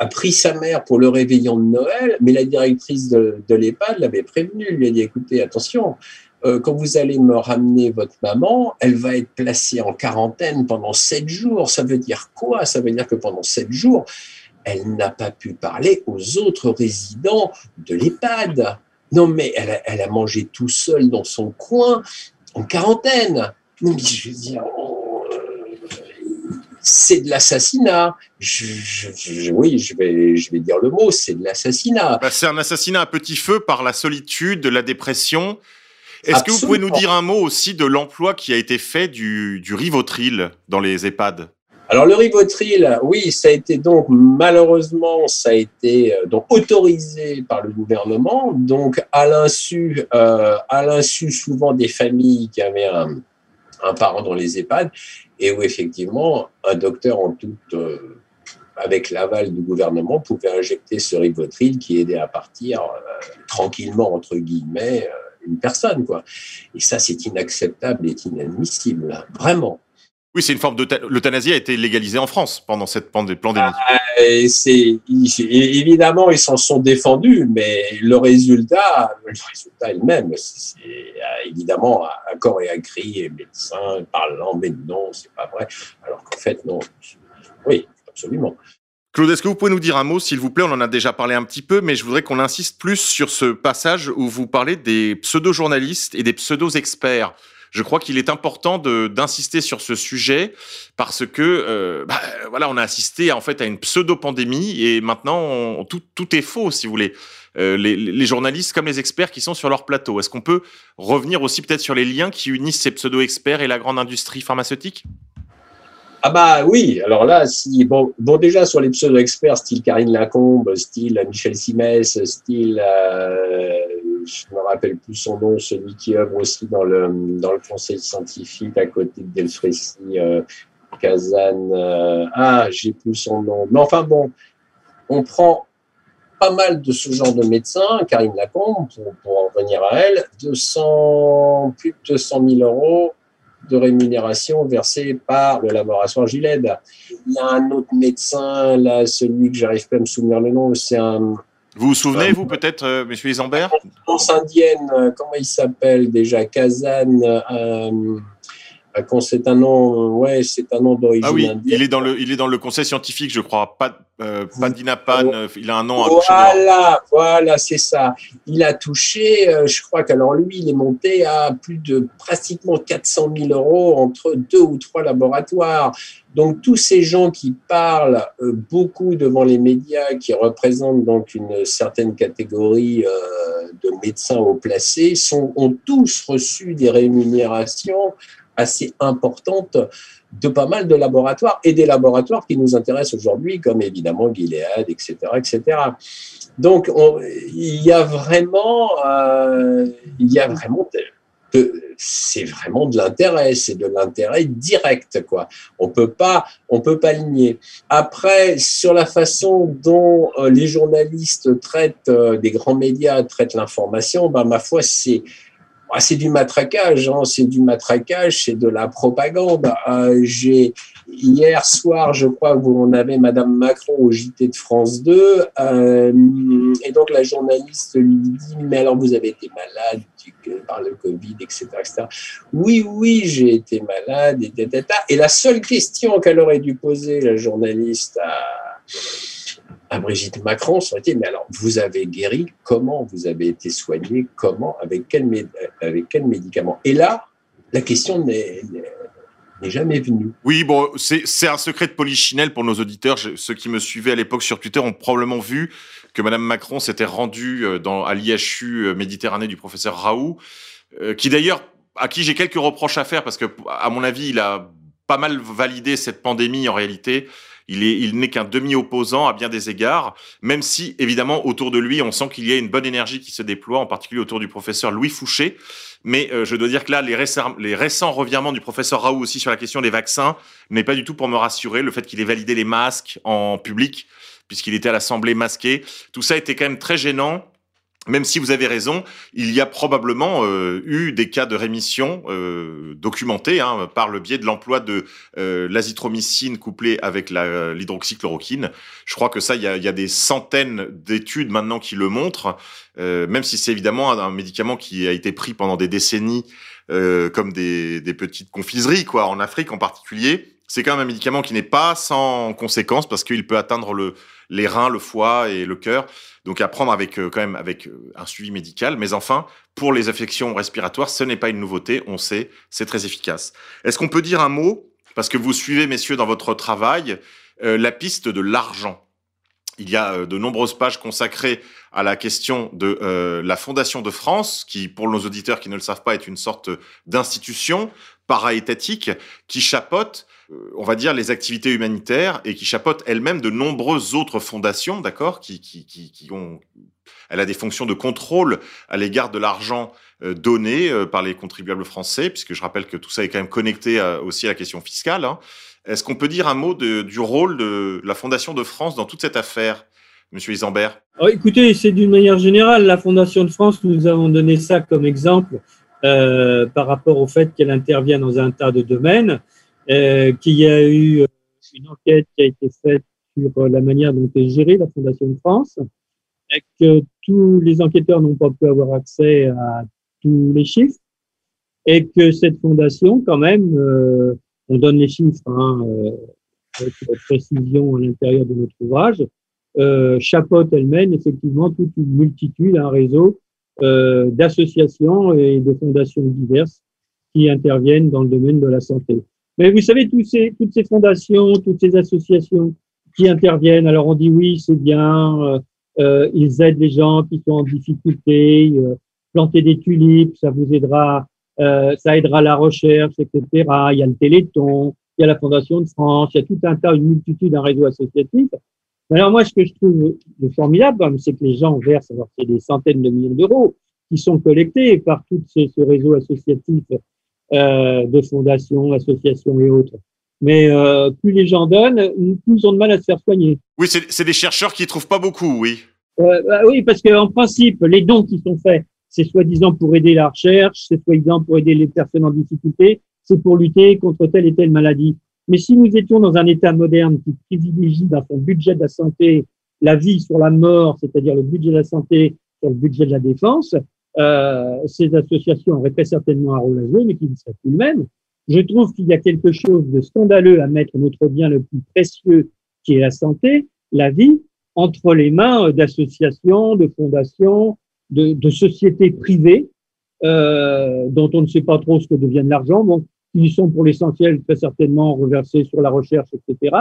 a, pris sa mère pour le réveillon de Noël, mais la directrice de, l'EHPAD l'avait prévenue, lui a dit, écoutez, attention, euh, quand vous allez me ramener votre maman, elle va être placée en quarantaine pendant sept jours. Ça veut dire quoi? Ça veut dire que pendant sept jours, elle n'a pas pu parler aux autres résidents de l'EHPAD. Non, mais elle a, mangé tout seul dans son coin, en quarantaine. Mais je veux dire, c'est de l'assassinat. oui, je vais, je vais dire le mot, c'est de l'assassinat. Bah, c'est un assassinat à petit feu par la solitude, la dépression. Est-ce que vous pouvez nous dire un mot aussi de l'emploi qui a été fait du, du Rivotril dans les EHPAD? Alors le Rivotril, oui, ça a été donc malheureusement, ça a été euh, donc autorisé par le gouvernement, donc à l'insu, euh, à l'insu souvent des familles qui avaient un, un parent dans les EHPAD, et où effectivement un docteur en toute euh, avec l'aval du gouvernement, pouvait injecter ce rivotril qui aidait à partir euh, tranquillement, entre guillemets, euh, une personne. Quoi. Et ça, c'est inacceptable et inadmissible, vraiment. Oui, c'est une forme de l'euthanasie a été légalisée en France pendant cette pandémie. Ah, c'est évidemment ils s'en sont défendus, mais le résultat, le résultat est le même. C'est évidemment à corps et à cri, et médecins parlant, mais non, c'est pas vrai. Alors qu'en fait, non. Oui, absolument. Claude, est-ce que vous pouvez nous dire un mot, s'il vous plaît? On en a déjà parlé un petit peu, mais je voudrais qu'on insiste plus sur ce passage où vous parlez des pseudo-journalistes et des pseudo-experts je crois qu'il est important d'insister sur ce sujet parce que euh, bah, voilà, on a assisté en fait à une pseudo-pandémie et maintenant tout, tout, est faux, si vous voulez. Euh, les, journalistes comme les experts qui sont sur leur plateau. Est-ce qu'on peut revenir aussi peut-être sur les liens qui unissent ces pseudo-experts et la grande industrie pharmaceutique? Ah bah oui, alors là, bon déjà sur les pseudo-experts, style Karine Lacombe, style Michel Simès, style euh, je ne me rappelle plus son nom, celui qui œuvre aussi dans le, dans le conseil scientifique à côté de Delfrécy, euh, Kazan. Euh, ah, j'ai plus son nom. Mais enfin bon, on prend pas mal de ce genre de médecins, Karine Lacombe, pour, en revenir à elle, 200, plus de 200 000 euros de rémunération versée par le laboratoire Gilead. Il y a un autre médecin, là, celui que j'arrive pas à me souvenir le nom, c'est un, vous vous souvenez, vous, peut-être, euh, monsieur Isambert? France indienne, euh, comment il s'appelle déjà? Kazan. Euh, c'est un nom, ouais, c'est un nom d'origine ah oui, Il est dans le, il est dans le conseil scientifique, je crois. Pas, euh, Padinapan, il a un nom. Voilà, voilà, c'est ça. Il a touché, je crois qu'alors lui, il est monté à plus de pratiquement 400 000 euros entre deux ou trois laboratoires. Donc tous ces gens qui parlent euh, beaucoup devant les médias, qui représentent donc une certaine catégorie euh, de médecins haut placés, sont, ont tous reçu des rémunérations assez importantes de pas mal de laboratoires et des laboratoires qui nous intéressent aujourd'hui, comme évidemment Gilead, etc., etc. Donc il y a vraiment, euh, y a vraiment c'est vraiment de l'intérêt, c'est de l'intérêt direct, quoi. On peut pas, on peut pas ligner. Après, sur la façon dont euh, les journalistes traitent, euh, des grands médias traitent l'information, ben, ma foi, c'est, ah, c'est du matraquage, hein, c'est du matraquage, c'est de la propagande. Euh, hier soir, je crois vous en avez Madame Macron au JT de France 2, euh, et donc la journaliste lui dit mais alors vous avez été malade par le Covid, etc.. Oui, oui, j'ai été malade, et, et la seule question qu'elle aurait dû poser la journaliste à à Brigitte Macron ça aurait été mais alors vous avez guéri comment vous avez été soigné comment avec quel quel médicament? Et là la question n'est jamais venue. Oui, bon, c'est un secret de polichinelle pour nos auditeurs. ceux qui me suivaient à l'époque sur Twitter ont probablement vu que Madame Macron s'était rendue euh, à l'IHU euh, Méditerranée du professeur Raoult, euh, qui d'ailleurs, à qui j'ai quelques reproches à faire parce que, à mon avis, il a pas mal validé cette pandémie en réalité. Il est, il n'est qu'un demi-opposant à bien des égards, même si évidemment autour de lui, on sent qu'il y a une bonne énergie qui se déploie, en particulier autour du professeur Louis Fouché. Mais euh, je dois dire que là, les récents, les récents revirements du professeur Raoult aussi sur la question des vaccins n'est pas du tout pour me rassurer. Le fait qu'il ait validé les masques en public, puisqu'il était à l'Assemblée masqué, tout ça était quand même très gênant même si vous avez raison, il y a probablement euh, eu des cas de rémission euh, documentés hein, par le biais de l'emploi de euh, l'azithromycine couplée avec l'hydroxychloroquine. Je crois que ça, il y a, des centaines d'études maintenant qui le montrent, euh, même si c'est évidemment un, médicament qui a été pris pendant des décennies comme des, petites confiseries, quoi, en Afrique en particulier. C'est quand même un médicament qui n'est pas sans conséquences parce qu'il peut atteindre le, les reins, le foie et le cœur. Donc à prendre avec euh, quand même avec euh, un suivi médical. Mais enfin, pour les affections respiratoires, ce n'est pas une nouveauté. On sait, c'est très efficace. Est-ce qu'on peut dire un mot parce que vous suivez, messieurs, dans votre travail, euh, la piste de l'argent? Il y a de nombreuses pages consacrées à la question de la Fondation de France, qui, pour nos auditeurs qui ne le savent pas, est une sorte d'institution para-étatique qui chapeaute, on va dire, les activités humanitaires et qui chapeaute elle-même de nombreuses autres fondations, d'accord, qui, qui, qui, ont elle a des fonctions de contrôle à l'égard de l'argent euh, donné euh, par les contribuables français, puisque je rappelle que tout ça est quand même connecté aussi à la question fiscale. hein. Est-ce qu'on peut dire un mot du rôle de la Fondation de France dans toute cette affaire, Monsieur Isambert? Alors, écoutez, c'est d'une manière générale, la Fondation de France, nous avons donné ça comme exemple euh, par rapport au fait qu'elle intervient dans un tas de domaines, euh, qu'il y a eu une enquête qui a été faite sur euh, la manière dont est gérée la Fondation de France, et que tous les enquêteurs n'ont pas pu avoir accès à tous les chiffres, et que cette fondation, quand même, euh, on donne les chiffres hein, euh, avec précision à l'intérieur de notre ouvrage, euh, chapeaute, elle mène effectivement toute une multitude, un réseau euh, d'associations et de fondations diverses qui interviennent dans le domaine de la santé. Mais vous savez, toutes ces fondations, toutes ces associations qui interviennent, alors on dit oui, c'est bien, euh, euh, ils aident les gens qui sont en difficulté, euh, planter des tulipes, ça vous aidera, euh, ça aidera la recherche, etc. Il y a le Téléthon, il y a la Fondation de France, il y a tout un tas, une multitude, un réseau associatif. Alors moi, ce que je trouve de formidable, c'est que les gens versent, alors c'est des centaines de millions d'euros qui sont collectés par tout ce, ce réseau associatif euh, de fondations, associations et autres. Mais euh, plus les gens donnent, plus ils ont de mal à se faire soigner. Oui, c'est des chercheurs qui trouvent pas beaucoup, oui. Euh, bah oui, parce qu'en principe, les dons qui sont faits, c'est soi-disant pour aider la recherche, c'est soi-disant pour aider les personnes en difficulté, c'est pour lutter contre telle et telle maladie. Mais si nous étions dans un État moderne qui privilégie dans son budget de la santé la vie sur la mort, c'est-à-dire le budget de la santé sur le budget de la défense, euh, ces associations auraient très certainement un rôle à jouer, mais qui ne serait plus le même. Je trouve qu'il y a quelque chose de scandaleux à mettre notre bien le plus précieux, qui est la santé, la vie, entre les mains d'associations, de fondations, de, de sociétés privées, euh, dont on ne sait pas trop ce que devient l'argent, bon, qui sont pour l'essentiel très certainement reversés sur la recherche, etc.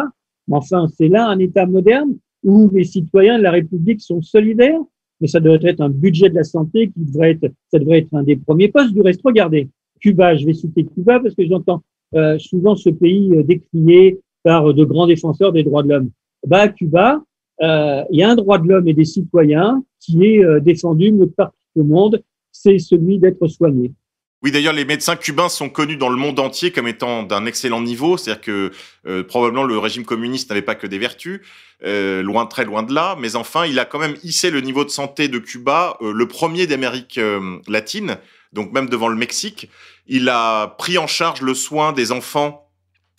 Mais enfin, c'est là un État moderne où les citoyens de la République sont solidaires, mais ça devrait être un budget de la santé qui devrait être, ça devrait être un des premiers postes. Du reste, regardez, Cuba, je vais citer Cuba parce que j'entends euh, souvent ce pays euh, décrié par de grands défenseurs des droits de l'homme. Bah, à Cuba, euh, il y a un droit de l'homme et des citoyens qui est euh, défendu partout au monde, c'est celui d'être soigné. Oui, d'ailleurs, les médecins cubains sont connus dans le monde entier comme étant d'un excellent niveau. C'est-à-dire que euh, probablement le régime communiste n'avait pas que des vertus, euh, loin très loin de là. Mais enfin, il a quand même hissé le niveau de santé de Cuba, euh, le premier d'Amérique euh, latine, donc même devant le Mexique. Il a pris en charge le soin des enfants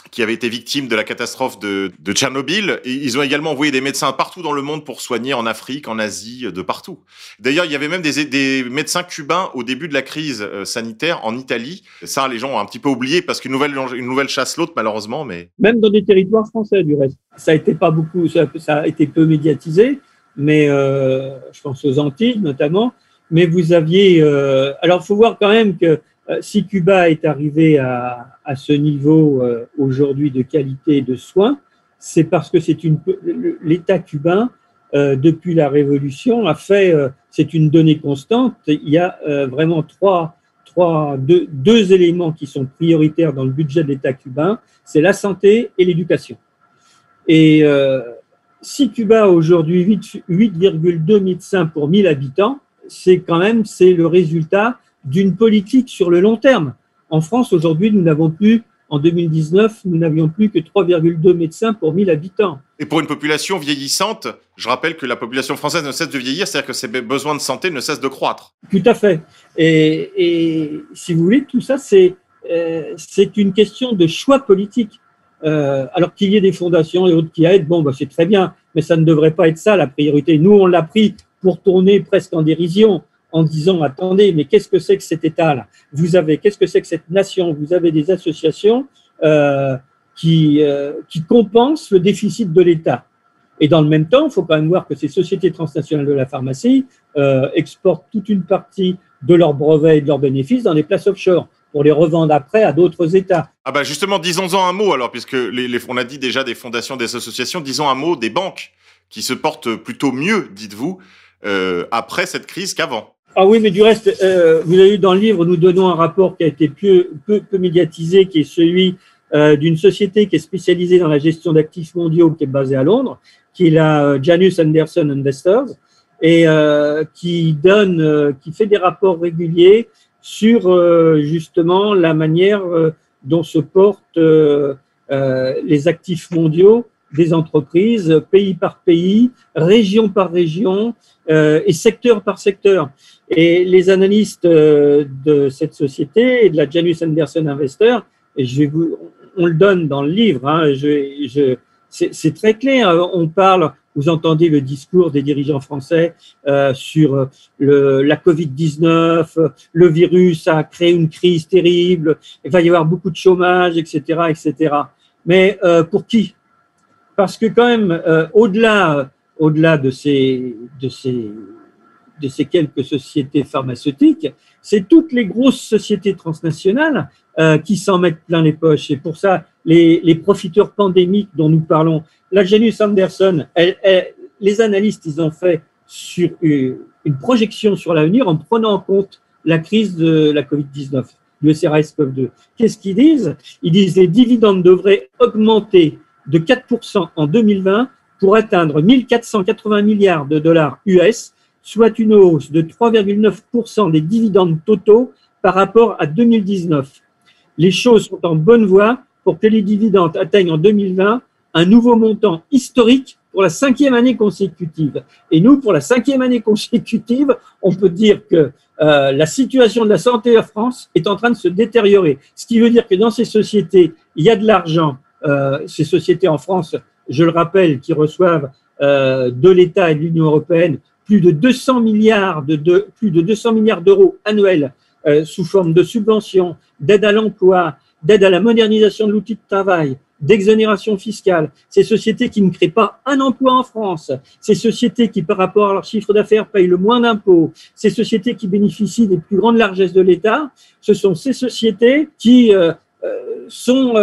qui avaient été victimes de la catastrophe de, Tchernobyl. Ils ont également envoyé des médecins partout dans le monde pour soigner en Afrique, en Asie, de partout. D'ailleurs, il y avait même des, médecins cubains au début de la crise euh, sanitaire en Italie. Ça, les gens ont un petit peu oublié parce qu'une nouvelle, chasse l'autre, malheureusement. Mais Même dans des territoires français, du reste. Ça a été pas beaucoup, ça, a été peu médiatisé, mais euh, je pense aux Antilles notamment. Mais vous aviez, euh, alors faut voir quand même que euh, si Cuba est arrivé à, ce niveau euh, aujourd'hui de qualité de soins, c'est parce que c'est l'État cubain euh, depuis la révolution a fait, euh, c'est une donnée constante. Il y a euh, vraiment trois, trois, deux, éléments qui sont prioritaires dans le budget de l'État cubain, c'est la santé et l'éducation. Et euh, si Cuba a aujourd'hui 8 8,2 médecins pour 1000 habitants, c'est quand même c'est le résultat d'une politique sur le long terme. En France, aujourd'hui, nous n'avons plus, en 2019, nous n'avions plus que 3,2 médecins pour 1000 habitants. Et pour une population vieillissante, je rappelle que la population française ne cesse de vieillir, c'est-à-dire que ses besoins de santé ne cessent de croître. Tout à fait. Et, et si vous voulez, tout ça, c'est euh, une question de choix politique. Euh, alors qu'il y ait des fondations et autres qui aident, bon, bah, c'est très bien, mais ça ne devrait pas être ça la priorité. Nous, on l'a pris pour tourner presque en dérision en disant attendez, mais qu'est-ce que c'est que cet État-là? Vous avez, qu'est-ce que c'est que cette nation? Vous avez des associations euh, qui, euh, qui compensent le déficit de l'État. Et dans le même temps, il faut quand même voir que ces sociétés transnationales de la pharmacie euh, exportent toute une partie de leurs brevets et de leurs bénéfices dans des places offshore. pour les revendre après à d'autres États. Ah bah justement, disons-en un mot alors, puisque les, les, on a dit déjà des fondations, des associations, disons un mot des banques qui se portent plutôt mieux, dites-vous, après cette crise qu'avant. Ah oui, mais du reste, euh, vous avez vu dans le livre, nous donnons un rapport qui a été peu, peu, peu médiatisé, qui est celui euh, d'une société qui est spécialisée dans la gestion d'actifs mondiaux, qui est basée à Londres, qui est la euh, Janus Anderson Investors, et euh, qui donne, euh, qui fait des rapports réguliers sur justement la manière dont se portent les actifs mondiaux des entreprises, pays par pays, région par région et secteur par secteur. Et les analystes de cette société de la Janus Anderson Investor, et je vous, on le donne dans le livre, hein, je, je, c'est très clair. On parle, vous entendez le discours des dirigeants français euh, sur le, la Covid-19, le virus a créé une crise terrible, il va y avoir beaucoup de chômage, etc., etc. Mais euh, pour qui? Parce que quand même, euh, au-delà, au-delà de ces, de ces, de ces quelques sociétés pharmaceutiques, c'est toutes les grosses sociétés transnationales euh, qui s'en mettent plein les poches. Et pour ça, les, les profiteurs pandémiques dont nous parlons, la Janus Anderson, les analystes, ils ont fait sur une, projection sur l'avenir en prenant en compte la crise de la Covid-19, le SRS-CoV-2. Qu'est-ce qu'ils disent? Ils disent que les dividendes devraient augmenter de 4% en 2020 pour atteindre 1480 milliards de dollars US, soit une hausse de 3,9% des dividendes totaux par rapport à 2019 les choses sont en bonne voie pour que les dividendes atteignent en 2020 un nouveau montant historique pour la cinquième année consécutive. Et nous, pour la cinquième année consécutive, on peut dire que euh, la situation de la santé en France est en train de se détériorer. Ce qui veut dire que dans ces sociétés, il y a de l'argent. Euh, ces sociétés en France, je le rappelle, qui reçoivent euh, de l'État et de l'Union européenne plus de 200 milliards de, plus de 200 milliards d'euros annuels euh, sous forme de subventions, d'aide à l'emploi, d'aide à la modernisation de l'outil de travail, d'exonération fiscale, ces sociétés qui ne créent pas un emploi en France, ces sociétés qui, par rapport à leur chiffre d'affaires, payent le moins d'impôts, ces sociétés qui bénéficient des plus grandes largesses de l'État, ce sont ces sociétés qui euh, euh, sont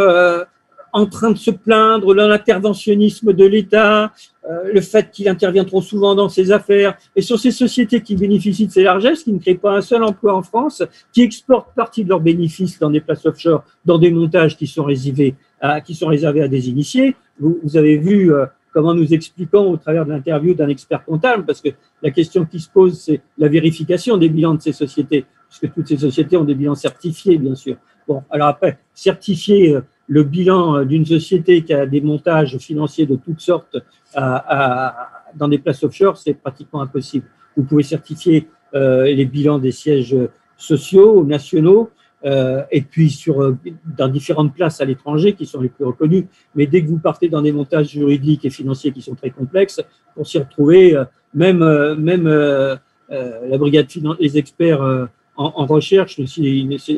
en train de se plaindre de l'interventionnisme de l'État, euh, le fait qu'il intervient trop souvent dans ses affaires, et sur ces sociétés qui bénéficient de ces largesses, qui ne créent pas un seul emploi en France, qui exportent partie de leurs bénéfices dans des places offshore, dans des montages qui sont réservés à, qui sont réservés à des initiés. Vous, vous avez vu euh, comment nous expliquons au travers de l'interview d'un expert comptable, parce que la question qui se pose, c'est la vérification des bilans de ces sociétés, puisque toutes ces sociétés ont des bilans certifiés, bien sûr. Bon, alors après, certifier euh, le bilan euh, d'une société qui a des montages financiers de toutes sortes à, à, dans des places offshore, c'est pratiquement impossible. Vous pouvez certifier euh, les bilans des sièges sociaux, nationaux, euh, et puis sur, euh, dans différentes places à l'étranger qui sont les plus reconnues. Mais dès que vous partez dans des montages juridiques et financiers qui sont très complexes, pour s'y retrouver, euh, même, même la brigade, les experts en, recherche,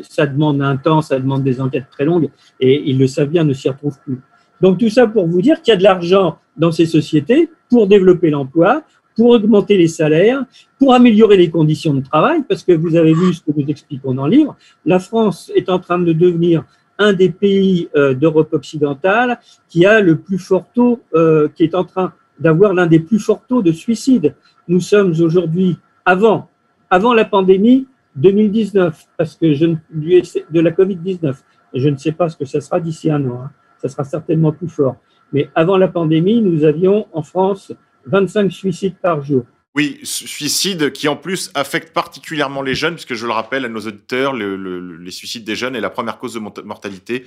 ça demande un temps, ça demande des enquêtes très longues, et ils le savent bien, ne s'y retrouvent plus. Donc tout ça pour vous dire qu'il y a de l'argent dans ces sociétés pour développer l'emploi, pour augmenter les salaires, pour améliorer les conditions de travail, parce que vous avez vu ce que nous expliquons dans le livre, la France est en train de devenir un des pays euh, d'Europe occidentale qui a le plus fort taux, euh, qui est en train d'avoir l'un des plus forts taux de suicide. Nous sommes aujourd'hui, avant, avant la pandémie, 2019, parce que je de la Covid-19. Je ne sais pas ce que ça sera d'ici un an. Hein. Ça sera certainement plus fort. Mais avant la pandémie, nous avions en France 25 suicides par jour. Oui, suicides qui en plus affectent particulièrement les jeunes, puisque je le rappelle à nos auditeurs, le, le, les suicides des jeunes est la première cause de mortalité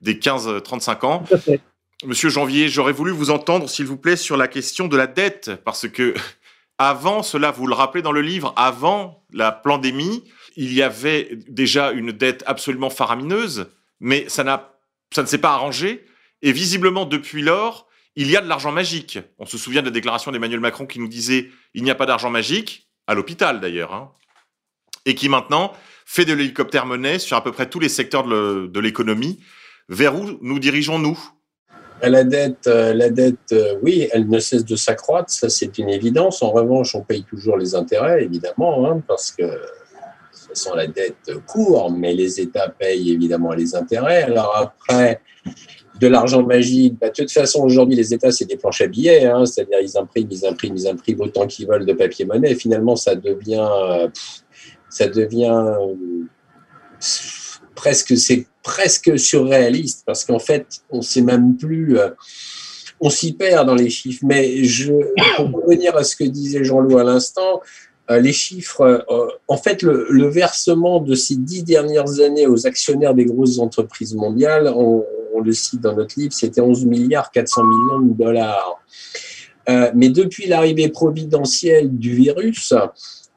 des 15-35 ans. Monsieur Janvier, j'aurais voulu vous entendre, s'il vous plaît, sur la question de la dette, parce que avant cela, vous le rappelez dans le livre, avant la pandémie, il y avait déjà une dette absolument faramineuse, mais ça, n'a, ça ne s'est pas arrangé. Et visiblement, depuis lors, il y a de l'argent magique. On se souvient de la déclaration d'Emmanuel Macron qui nous disait il n'y a pas d'argent magique, à l'hôpital d'ailleurs, hein, et qui maintenant fait de l'hélicoptère monnaie sur à peu près tous les secteurs de l'économie. Vers où nous dirigeons-nous? La dette, euh, la dette, euh, oui, elle ne cesse de s'accroître, ça c'est une évidence. En revanche, on paye toujours les intérêts, évidemment, hein, parce que façon, la dette court, mais les États payent évidemment les intérêts. Alors après, de l'argent magique, bah, de toute façon, aujourd'hui, les États, c'est des planches à billets, hein, c'est-à-dire ils impriment, ils impriment, ils impriment autant qu'ils veulent de papier-monnaie. Finalement, ça devient, ça devient presque, c'est presque surréaliste parce qu'en fait, on sait même plus. Euh, on s'y perd dans les chiffres. Mais pour revenir à ce que disait Jean-Loup à l'instant, euh, les chiffres, euh, en fait, le, versement de ces dix dernières années aux actionnaires des grosses entreprises mondiales, on, le cite dans notre livre, c'était 11 milliards 400 millions de dollars. mais depuis l'arrivée providentielle du virus,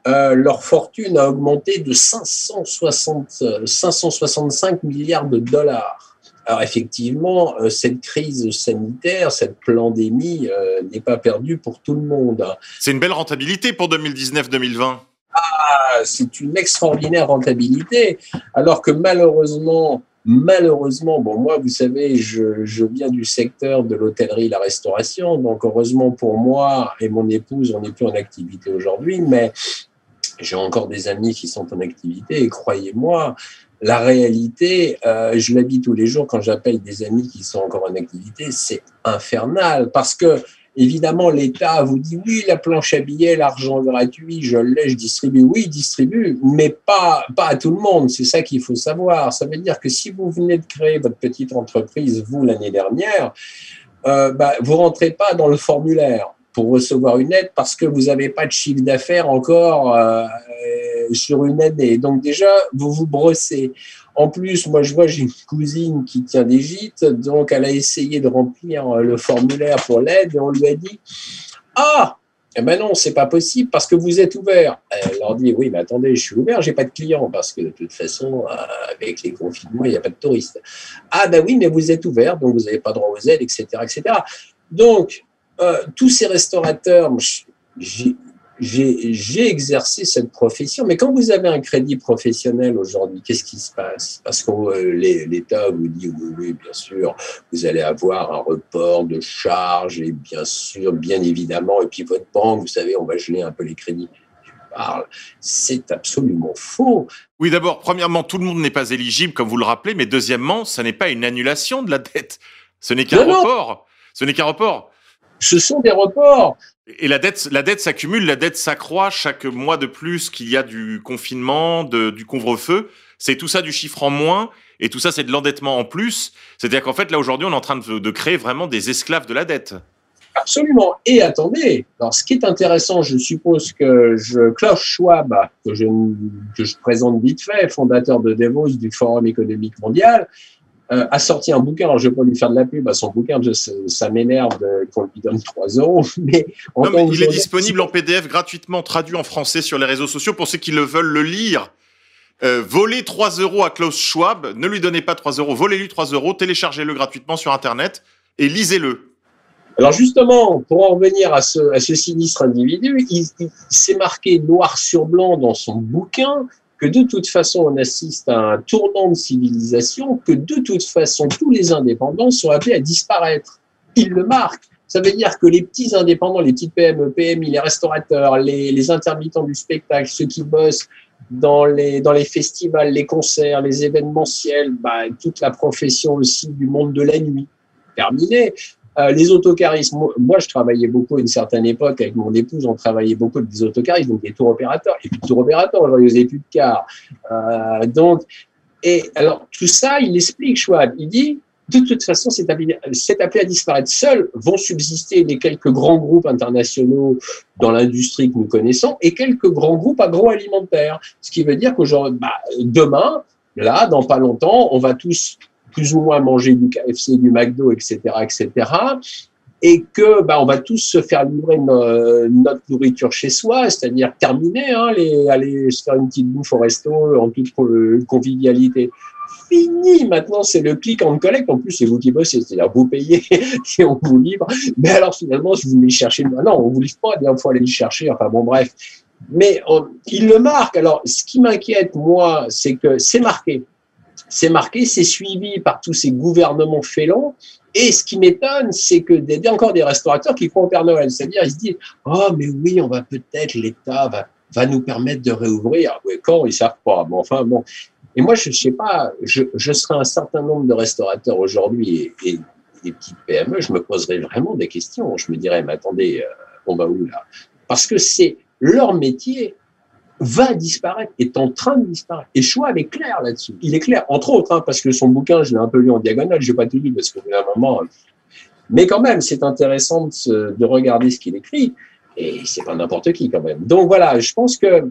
euh, leur fortune a augmenté de 560, 565 milliards de dollars. Alors effectivement, euh, cette crise sanitaire, cette pandémie euh, n'est pas perdue pour tout le monde. C'est une belle rentabilité pour 2019-2020. Ah, c'est une extraordinaire rentabilité, alors que malheureusement, malheureusement, bon, moi, vous savez, je, je viens du secteur de l'hôtellerie, la restauration, donc heureusement pour moi et mon épouse, on n'est plus en activité aujourd'hui, mais j'ai encore des amis qui sont en activité et croyez-moi, la réalité, euh, je vis tous les jours quand j'appelle des amis qui sont encore en activité, c'est infernal parce que évidemment l'État vous dit oui la planche à billets, l'argent gratuit, je l'ai, je distribue, oui distribue, mais pas pas à tout le monde. C'est ça qu'il faut savoir. Ça veut dire que si vous venez de créer votre petite entreprise vous l'année dernière, euh, bah, vous rentrez pas dans le formulaire pour recevoir une aide parce que vous n'avez pas de chiffre d'affaires encore euh, sur une année. Donc déjà, vous vous brossez. En plus, moi, je vois, j'ai une cousine qui tient des gîtes, donc elle a essayé de remplir le formulaire pour l'aide et on lui a dit Ah, eh ben non, c'est pas possible parce que vous êtes ouvert. Elle leur dit oui, mais attendez, je suis ouvert, j'ai pas de clients parce que de toute façon, euh, avec les confinements, il n'y a pas de touristes. Ah ben oui, mais vous êtes ouvert, donc vous n'avez pas droit aux aides, etc., etc. Donc euh, tous ces restaurateurs, j'ai exercé cette profession, mais quand vous avez un crédit professionnel aujourd'hui, qu'est-ce qui se passe? Parce que euh, l'État vous dit oui, oui, bien sûr, vous allez avoir un report de charges, et bien sûr, bien évidemment, et puis votre banque, vous savez, on va geler un peu les crédits. C'est absolument faux. Oui, d'abord, premièrement, tout le monde n'est pas éligible, comme vous le rappelez, mais deuxièmement, ce n'est pas une annulation de la dette. Ce n'est qu'un report. Ce n'est qu'un report ce sont des reports. Et la dette, la dette s'accumule, la dette s'accroît chaque mois de plus qu'il y a du confinement, du couvre-feu. C'est tout ça du chiffre en moins, et tout ça c'est de l'endettement en plus. C'est-à-dire qu'en fait là aujourd'hui on est en train de, créer vraiment des esclaves de la dette. Absolument. Et attendez, alors ce qui est intéressant, je suppose que je, Klaus Schwab, que je, que je présente vite fait, fondateur de Davos du Forum économique mondial, euh, a sorti un bouquin. Alors, je vais pas lui faire de la pub à son bouquin, ça m'énerve qu'on lui donne 3 euros. Mais, non, mais il est disponible en PDF gratuitement, traduit en français sur les réseaux sociaux pour ceux qui le veulent le lire. Euh, volez 3 euros à Klaus Schwab, ne lui donnez pas 3 euros, volez-lui 3 euros, téléchargez-le gratuitement sur Internet et lisez-le. Alors justement, pour en revenir à ce, à ce sinistre individu, il, il s'est marqué noir sur blanc dans son bouquin que de toute façon on assiste à un tournant de civilisation, que de toute façon tous les indépendants sont appelés à disparaître. Il le marque. Ça veut dire que les petits indépendants, les petites PME, PMI, les restaurateurs, les, intermittents du spectacle, ceux qui bossent dans les, dans les festivals, les concerts, les événementiels, bah, toute la profession aussi du monde de la nuit, terminé. Euh, les autocaristes, moi, je travaillais beaucoup à une certaine époque avec mon épouse, on travaillait beaucoup avec des autocaristes, donc des tours opérateurs. Et puis tours opérateurs, aujourd'hui, vous n'avez plus de car. Euh, donc, et alors, tout ça, il explique, Schwab. Il dit, de toute façon, c'est appelé, à disparaître. Seuls vont subsister les quelques grands groupes internationaux dans l'industrie que nous connaissons et quelques grands groupes agroalimentaires. Ce qui veut dire qu'aujourd'hui, bah, demain, là, dans pas longtemps, on va tous plus ou moins manger du KFC, du McDo, etc., etc., et que bah, on va tous se faire livrer notre nourriture chez soi, c'est-à-dire terminer, hein, aller se faire une petite bouffe au resto en toute convivialité. Fini, maintenant c'est le clic en collecte, en plus c'est vous qui bossez, c'est-à-dire vous payez et on vous livre, mais alors finalement si vous voulez chercher, non, on vous livre pas, il faut aller le chercher, enfin bon bref. Mais il le marque, alors ce qui m'inquiète moi, c'est que c'est marqué, c'est marqué, c'est suivi par tous ces gouvernements félons. Et ce qui m'étonne, c'est que a encore des restaurateurs qui au Père Noël. C'est-à-dire, ils se disent, oh, mais oui, on va peut-être, l'État va va nous permettre de réouvrir. Ouais, quand ils savent pas. Bon, enfin bon. Et moi, je, je sais pas, je, je serais un certain nombre de restaurateurs aujourd'hui et, et des petites PME, je me poserais vraiment des questions. Je me dirais, mais attendez, on va où là Parce que c'est leur métier va disparaître, est en train de disparaître. Et Schwab est clair là-dessus. Il est clair, entre autres, hein, parce que son bouquin, je l'ai un peu lu en diagonale, je n'ai pas tout lu parce qu'au bout d'un moment, mais quand même, c'est intéressant de, de regarder ce qu'il écrit. Et c'est pas n'importe qui quand même. Donc voilà, je pense que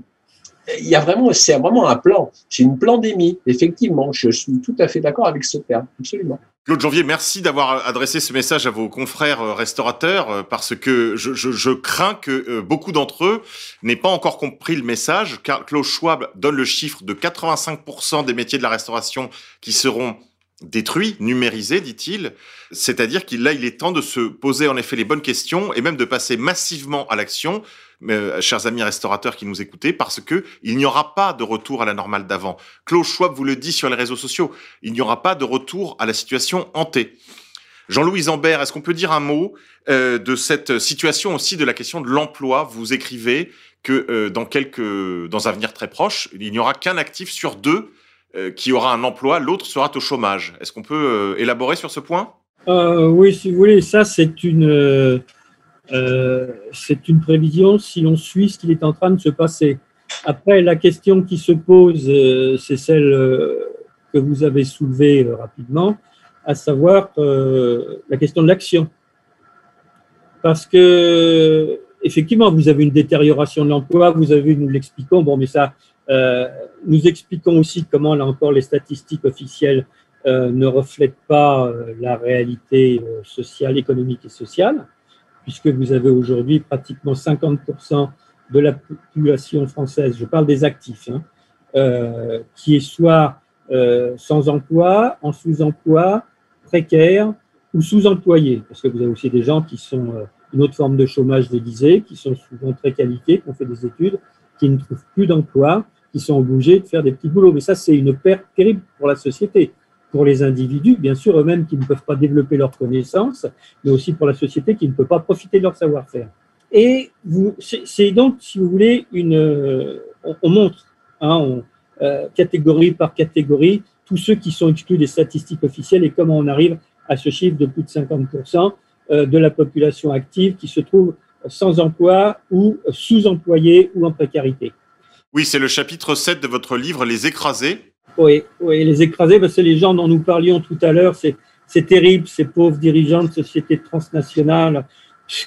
il y a vraiment, c'est vraiment un plan. C'est une pandémie, effectivement. Je suis tout à fait d'accord avec ce terme, absolument. Claude Janvier, merci d'avoir adressé ce message à vos confrères euh, restaurateurs euh, parce que je, crains que euh, beaucoup d'entre eux n'aient pas encore compris le message car Klaus Schwab donne le chiffre de 85% des métiers de la restauration qui seront détruits, numérisés, dit-il. C'est-à-dire qu'il là, il est temps de se poser en effet les bonnes questions et même de passer massivement à l'action, euh, chers amis restaurateurs qui nous écoutez, parce que il n'y aura pas de retour à la normale d'avant. Klaus Schwab vous le dit sur les réseaux sociaux, il n'y aura pas de retour à la situation hantée. Jean-Louis Zambert, est-ce qu'on peut dire un mot euh, de cette situation aussi de la question de l'emploi? Vous écrivez que euh, dans quelques, dans un avenir très proche, il n'y aura qu'un actif sur deux qui aura un emploi, l'autre sera au chômage. Est-ce qu'on peut élaborer sur ce point? Oui, si vous voulez, ça c'est une, c'est une prévision si l'on suit ce qu'il est en train de se passer. Après, la question qui se pose, euh, c'est celle euh, que vous avez soulevée euh, rapidement, à savoir euh, la question de l'action. Parce que, effectivement, vous avez une détérioration de l'emploi, vous avez, nous l'expliquons, bon, mais ça, euh, nous expliquons aussi comment, là encore, les statistiques officielles euh, ne reflète pas euh, la réalité euh, sociale, économique et sociale, puisque vous avez aujourd'hui pratiquement 50% de la population française, je parle des actifs, hein, euh, qui est soit euh, sans emploi, en sous-emploi, précaire ou sous-employé, parce que vous avez aussi des gens qui sont euh, une autre forme de chômage déguisé, qui sont souvent très qualifiés, qui ont fait des études, qui ne trouvent plus d'emploi, qui sont obligés de faire des petits boulots. Mais ça, c'est une perte terrible pour la société pour les individus, bien sûr, eux-mêmes qui ne peuvent pas développer leurs connaissances, mais aussi pour la société qui ne peut pas profiter de leur savoir-faire. Et c'est donc, si vous voulez, une, euh, on, on montre, hein, on, euh, catégorie par catégorie, tous ceux qui sont exclus des statistiques officielles et comment on arrive à ce chiffre de plus de 50% euh, de la population active qui se trouve sans emploi ou sous-employée ou en précarité. Oui, c'est le chapitre 7 de votre livre, Les écrasés. Oui, oui, les écrasés, ben, c'est les gens dont nous parlions tout à l'heure. C'est, terrible, ces pauvres dirigeants de sociétés transnationales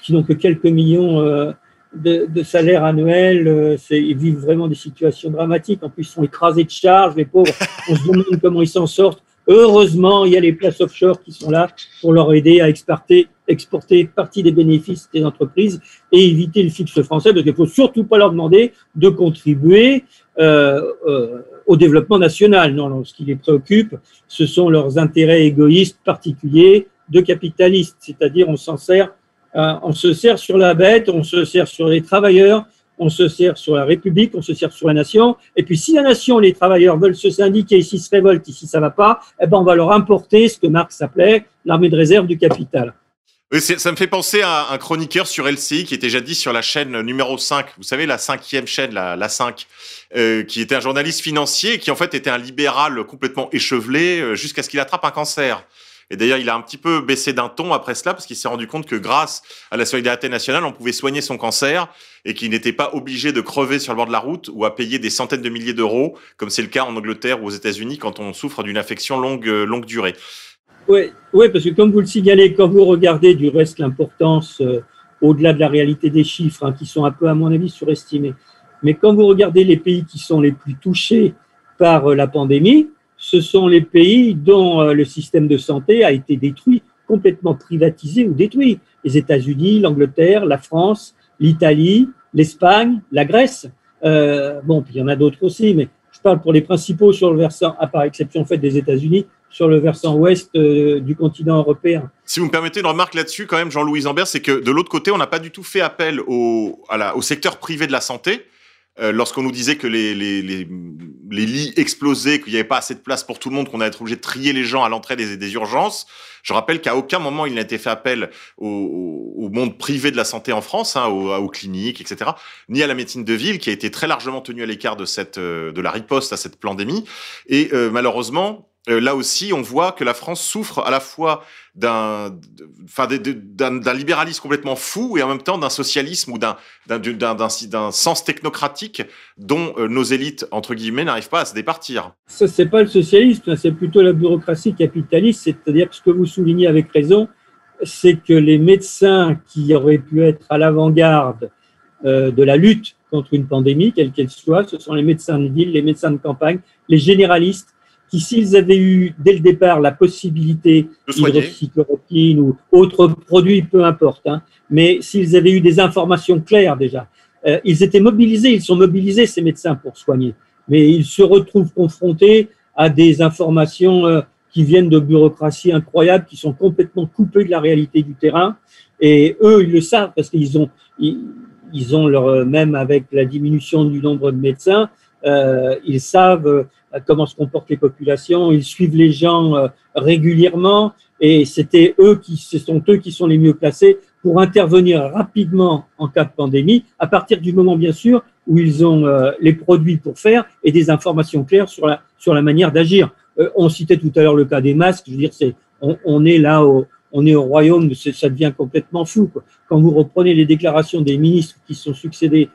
qui n'ont que quelques millions euh, de, de salaires annuels. euh, ils vivent vraiment des situations dramatiques. En plus, ils sont écrasés de charges, les pauvres. On se demande comment ils s'en sortent. Heureusement, il y a les places offshore qui sont là pour leur aider à exporter, exporter partie des bénéfices des entreprises et éviter le fixe français, parce qu'il ne faut surtout pas leur demander de contribuer euh, euh, au développement national. Non, non, ce qui les préoccupe, ce sont leurs intérêts égoïstes particuliers de capitalistes, c'est-à-dire on s'en sert, euh, on se sert sur la bête, on se sert sur les travailleurs, on se sert sur la République, on se sert sur la nation. Et puis si la nation, les travailleurs veulent se syndiquer, ici se révoltent, ici ça va pas, eh ben on va leur importer ce que Marx appelait l'armée de réserve du capital. Ça me fait penser à un chroniqueur sur LCI qui était jadis sur la chaîne numéro 5, vous savez, la cinquième chaîne, la, la 5, euh, qui était un journaliste financier qui en fait était un libéral complètement échevelé euh, jusqu'à ce qu'il attrape un cancer. Et d'ailleurs, il a un petit peu baissé d'un ton après cela parce qu'il s'est rendu compte que grâce à la solidarité nationale, on pouvait soigner son cancer et qu'il n'était pas obligé de crever sur le bord de la route ou à payer des centaines de milliers d'euros, comme c'est le cas en Angleterre ou aux États-Unis quand on souffre d'une affection longue, euh, longue durée. Oui, ouais, parce que comme vous le signalez, quand vous regardez du reste l'importance, euh, au-delà de la réalité des chiffres, hein, qui sont un peu, à mon avis, surestimés, mais quand vous regardez les pays qui sont les plus touchés par euh, la pandémie, ce sont les pays dont euh, le système de santé a été détruit, complètement privatisé ou détruit. Les États-Unis, l'Angleterre, la France, l'Italie, l'Espagne, la Grèce. Euh, bon, puis il y en a d'autres aussi, mais je parle pour les principaux sur le versant, à part exception faite des États-Unis, sur le versant ouest euh, du continent européen. Si vous me permettez une remarque là-dessus, quand même, Jean-Louis Zambert, c'est que de l'autre côté, on n'a pas du tout fait appel au, secteur privé de la santé. Euh, lorsqu'on nous disait que les, les, les, les lits explosaient, qu'il n'y avait pas assez de place pour tout le monde, qu'on allait être obligé de trier les gens à l'entrée des, des urgences. Je rappelle qu'à aucun moment il n'a été fait appel au, au, monde privé de la santé en France, hein, aux, aux, cliniques, etc., ni à la médecine de ville, qui a été très largement tenue à l'écart de cette euh, de la riposte à cette pandémie. Et euh, malheureusement, là aussi, on voit que la France souffre à la fois d'un, libéralisme complètement fou et en même temps d'un socialisme ou d'un, sens technocratique dont euh, nos élites, entre guillemets, n'arrivent pas à se départir. Ça, c'est pas le socialisme, c'est plutôt la bureaucratie capitaliste, c'est-à-dire que ce que vous soulignez avec raison, c'est que les médecins qui auraient pu être à l'avant-garde euh, de la lutte contre une pandémie, quelle qu'elle soit, ce sont les médecins de ville, les médecins de campagne, les généralistes, qui, s'ils avaient eu dès le départ la possibilité d'hydroxychloroquine ou autre produit, peu importe, hein, mais s'ils avaient eu des informations claires déjà, euh, ils étaient mobilisés, ils sont mobilisés ces médecins pour soigner, mais ils se retrouvent confrontés à des informations euh, qui viennent de bureaucratie incroyables, qui sont complètement coupées de la réalité du terrain, et eux ils le savent parce qu'ils ont ils, ils ont leur même avec la diminution du nombre de médecins, euh, ils savent euh, comment se comportent les populations, ils suivent les gens euh, régulièrement et c'était eux qui, ce sont eux qui sont les mieux placés pour intervenir rapidement en cas de pandémie, à partir du moment, bien sûr, où ils ont euh, les produits pour faire et des informations claires sur la, sur la manière d'agir. on citait tout à l'heure le cas des masques, je veux dire, c'est, on, on est là au, on est au royaume, ça devient complètement fou. Quoi. Quand vous reprenez les déclarations des ministres qui sont succédés,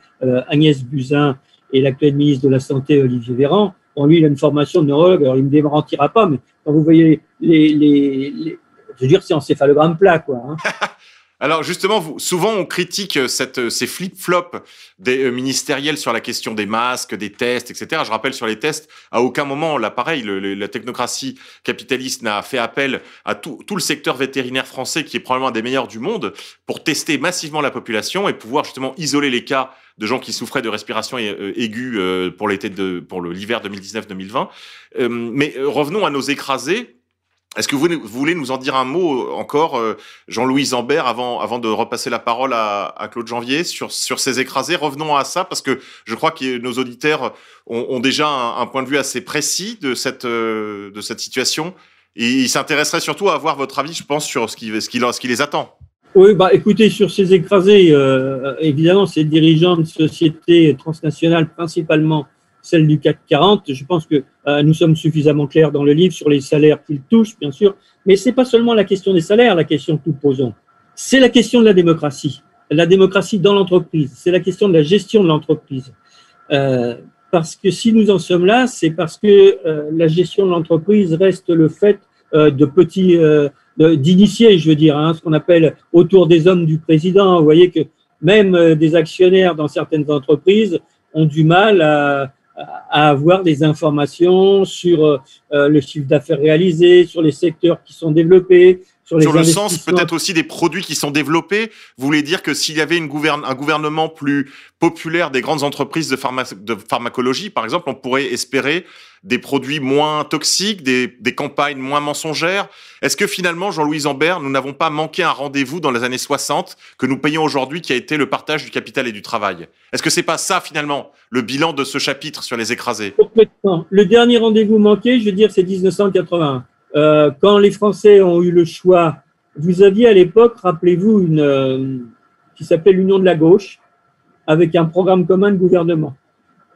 Agnès Buzyn et l'actuel ministre de la Santé, Olivier Véran, Bon, lui, il a une formation de neurologue, alors il ne me démentira pas, mais quand vous voyez les, les, les je veux dire, c'est encéphalogramme plat, quoi. Hein. Alors justement, vous, souvent on critique euh, cette, euh, ces flip-flops des euh, ministériels sur la question des masques, des tests, etc. Je rappelle sur les tests, à aucun moment, là la technocratie capitaliste n'a fait appel à tout, tout, le secteur vétérinaire français, qui est probablement un des meilleurs du monde, pour tester massivement la population et pouvoir justement isoler les cas de gens qui souffraient de respiration aiguë pour l'été de, pour l'hiver 2019-2020. Mais revenons à nos écrasés. Est-ce que vous voulez nous en dire un mot encore, euh, Jean-Louis Zambert, avant, avant de repasser la parole à, Claude Janvier sur, sur ces écrasés? Revenons à ça, parce que je crois que nos auditeurs ont, déjà un, point de vue assez précis de cette, euh, de cette situation. Et ils s'intéresseraient surtout à avoir votre avis, je pense, sur ce qui, ce qui, ce qui les attend. Oui, bah, écoutez, sur ces écrasés, euh, évidemment, ces dirigeants de sociétés transnationales, principalement celle du CAC 40. Je pense que euh, nous sommes suffisamment clairs dans le livre sur les salaires qu'ils touchent, bien sûr, mais c'est pas seulement la question des salaires, la question que nous posons. C'est la question de la démocratie, la démocratie dans l'entreprise. C'est la question de la gestion de l'entreprise. Euh, parce que si nous en sommes là, c'est parce que euh, la gestion de l'entreprise reste le fait de petits, d'initiés, je veux dire, hein, ce qu'on appelle autour des hommes du président. Vous voyez que même des actionnaires dans certaines entreprises ont du mal à, à avoir des informations sur euh, le chiffre d'affaires réalisé, sur les secteurs qui sont développés, sur, les sur le sens peut-être aussi des produits qui sont développés. Vous voulez dire que s'il y avait une gouverne, un gouvernement plus populaire des grandes entreprises de, pharma, de pharmacologie, par exemple, on pourrait espérer des produits moins toxiques, des, des campagnes moins mensongères. Est-ce que finalement, Jean-Louis Zambert, nous n'avons pas manqué un rendez-vous dans les années 60 que nous payons aujourd'hui, qui a été le partage du capital et du travail? Est-ce que c'est pas ça finalement le bilan de ce chapitre sur les écrasés? Complètement. Le dernier rendez-vous manqué, je veux dire, c'est 1981. Euh, quand les Français ont eu le choix, vous aviez à l'époque, rappelez-vous, une euh, qui s'appelait l'Union de la gauche, avec un programme commun de gouvernement.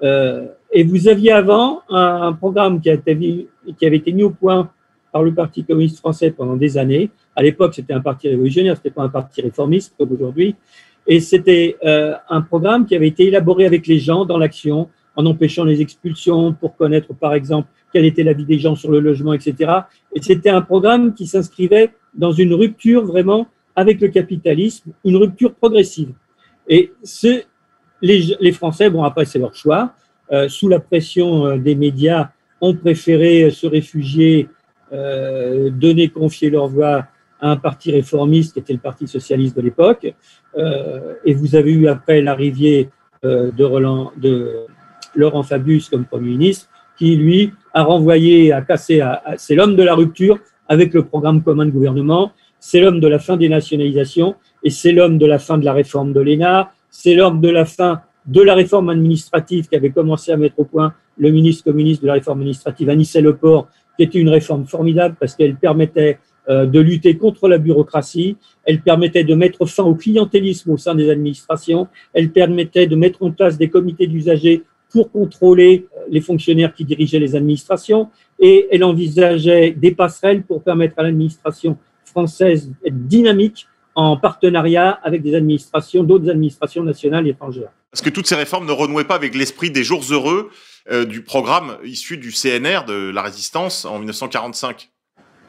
Euh, et vous aviez avant un, programme qui, qui avait été mis au point par le Parti communiste français pendant des années. À l'époque, c'était un parti révolutionnaire, c'était pas un parti réformiste comme aujourd'hui. Et c'était un programme qui avait été élaboré avec les gens dans l'action, en empêchant les expulsions, pour connaître, par exemple, quelle était la vie des gens sur le logement, etc. Et c'était un programme qui s'inscrivait dans une rupture vraiment avec le capitalisme, une rupture progressive. Et ce, les, Français, bon après c'est leur choix, euh, sous la pression euh, des médias, ont préféré se réfugier, euh, donner, confier leur voix à un parti réformiste qui était le Parti socialiste de l'époque. Euh, et vous avez eu après l'arrivée euh, de, de Laurent Fabius comme Premier ministre, qui lui a renvoyé, a cassé, c'est l'homme de la rupture avec le programme commun de gouvernement, c'est l'homme de la fin des nationalisations et c'est l'homme de la fin de la réforme de l'ENA, c'est l'homme de la fin de la réforme administrative qu'avait commencé à mettre au point le ministre communiste de la réforme administrative, Anicet Leport, qui était une réforme formidable parce qu'elle permettait euh, de lutter contre la bureaucratie, elle permettait de mettre fin au clientélisme au sein des administrations, elle permettait de mettre en place des comités d'usagers pour contrôler euh, les fonctionnaires qui dirigeaient les administrations, et elle envisageait des passerelles pour permettre à l'administration française d'être dynamique en partenariat avec des administrations, d'autres administrations nationales et étrangères. Parce que toutes ces réformes ne renouaient pas avec l'esprit des jours heureux euh, du programme issu du CNR de la résistance en 1945.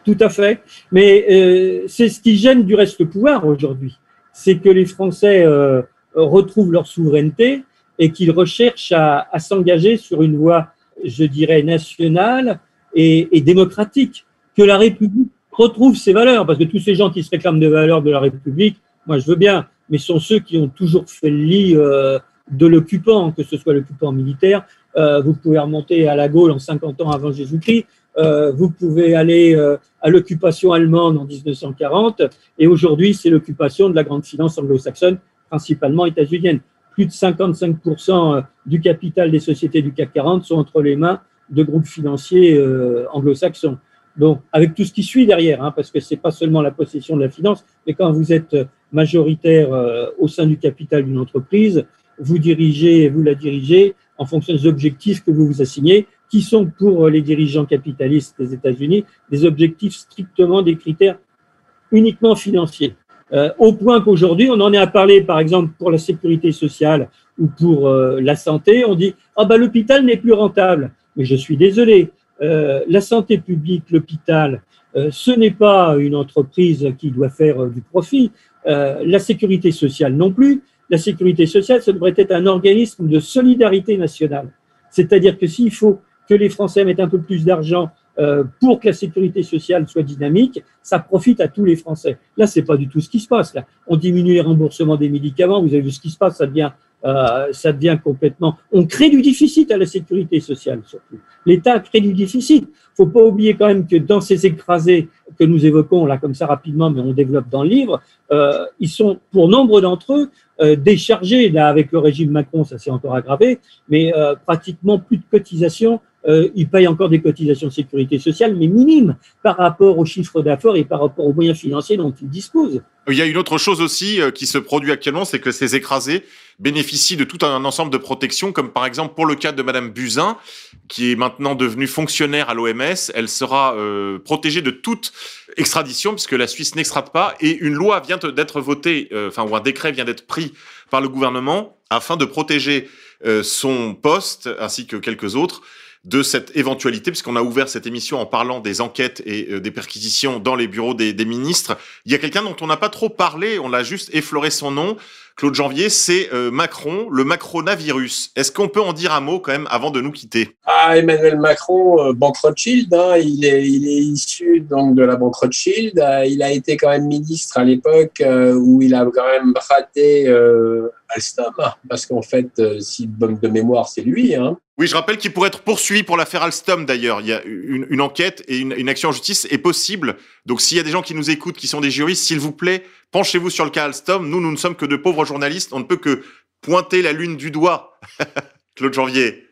Tout à fait. Mais euh, c'est ce qui gêne du reste pouvoir aujourd'hui. C'est que les Français euh, retrouvent leur souveraineté et qu'ils recherchent à, s'engager sur une voie, je dirais, nationale et, démocratique. Que la République retrouve ses valeurs, parce que tous ces gens qui se réclament des valeurs de la République, moi je veux bien, mais sont ceux qui ont toujours fait le lit euh, de l'occupant, que ce soit l'occupant militaire. Euh, vous pouvez remonter à la Gaule en 50 ans avant Jésus-Christ. Euh, vous pouvez aller à l'occupation allemande en 1940, et aujourd'hui, c'est l'occupation de la grande finance anglo-saxonne, principalement états-unienne. Plus de 55% du capital des sociétés du CAC 40 sont entre les mains de groupes financiers anglo-saxons. Donc, avec tout ce qui suit derrière, hein, parce que c'est pas seulement la possession de la finance, mais quand vous êtes majoritaire au sein du capital d'une entreprise, vous dirigez, vous la dirigez en fonction des objectifs que vous vous assignez qui sont pour les dirigeants capitalistes des États-Unis des objectifs strictement des critères uniquement financiers. Euh, au point qu'aujourd'hui, on en est à parler, par exemple, pour la sécurité sociale ou pour euh, la santé, on dit ah ben l'hôpital n'est plus rentable. Mais je suis désolé, euh, la santé publique, l'hôpital, euh, ce n'est pas une entreprise qui doit faire euh, du profit. la sécurité sociale non plus. La sécurité sociale, ça devrait être un organisme de solidarité nationale. C'est-à-dire que s'il faut que les Français mettent un peu plus d'argent euh, pour que la sécurité sociale soit dynamique, ça profite à tous les Français. Là, c'est pas du tout ce qui se passe. Là, on diminue les remboursements des médicaments. Vous avez vu ce qui se passe, ça devient, euh, ça devient complètement. On crée du déficit à la sécurité sociale surtout. L'État crée du déficit. Faut pas oublier quand même que dans ces écrasés que nous évoquons là comme ça rapidement, mais on développe dans le livre, euh, ils sont pour nombre d'entre eux euh, déchargés. Là, avec le régime Macron, ça s'est encore aggravé, mais euh, pratiquement plus de cotisations euh, ils payent encore des cotisations de sécurité sociale, mais minimes par rapport au chiffre d'affaires et par rapport aux moyens financiers dont ils disposent. Il y a une autre chose aussi euh, qui se produit actuellement, c'est que ces écrasés bénéficient de tout un ensemble de protections, comme par exemple pour le cas de Madame Buzyn, qui est maintenant devenue fonctionnaire à l'OMS. Elle sera euh, protégée de toute extradition, puisque la Suisse n'extrade pas, et une loi vient d'être votée, euh, enfin, ou un décret vient d'être pris par le gouvernement afin de protéger euh, son poste ainsi que quelques autres de cette éventualité, puisqu'on a ouvert cette émission en parlant des enquêtes et euh, des perquisitions dans les bureaux des, ministres. Il y a quelqu'un dont on n'a pas trop parlé, on l'a juste effleuré son nom, Claude Janvier, c'est euh, Macron, le macronavirus. Est-ce qu'on peut en dire un mot quand même avant de nous quitter? Ah, Emmanuel Macron, euh, banque Rothschild, hein, il, est, issu donc de la banque Rothschild. Il a été quand même ministre à l'époque où il a quand même raté Alstom, parce qu'en fait, si de mémoire, c'est lui. Hein. Oui, je rappelle qu'il pourrait être poursuivi pour l'affaire Alstom d'ailleurs. Il y a une, enquête et une, action en justice est possible. Donc s'il y a des gens qui nous écoutent, qui sont des juristes, s'il vous plaît, penchez-vous sur le cas Alstom. Nous, nous ne sommes que de pauvres journalistes. On ne peut que pointer la lune du doigt. Claude Janvier.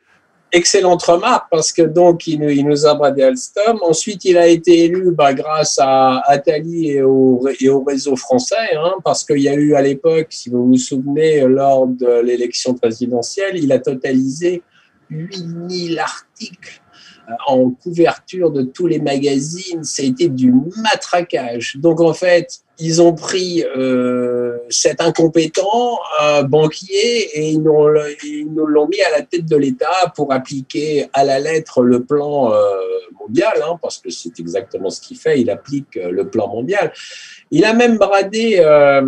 Excellente remarque parce que donc il nous, a bradé Alstom. Ensuite, il a été élu bah, grâce à Attali et au, et au réseau français, hein, parce qu'il y a eu à l'époque, si vous vous souvenez, lors de l'élection présidentielle, il a totalisé 8000 articles euh, en couverture de tous les magazines. Été du matraquage. Donc en fait, ils ont pris euh, cet incompétent un banquier et ils nous, l'ont mis à la tête de l'État pour appliquer à la lettre le plan euh, mondial, hein, parce que c'est exactement ce qu'il fait, il applique euh, le plan mondial. Il a même bradé, euh,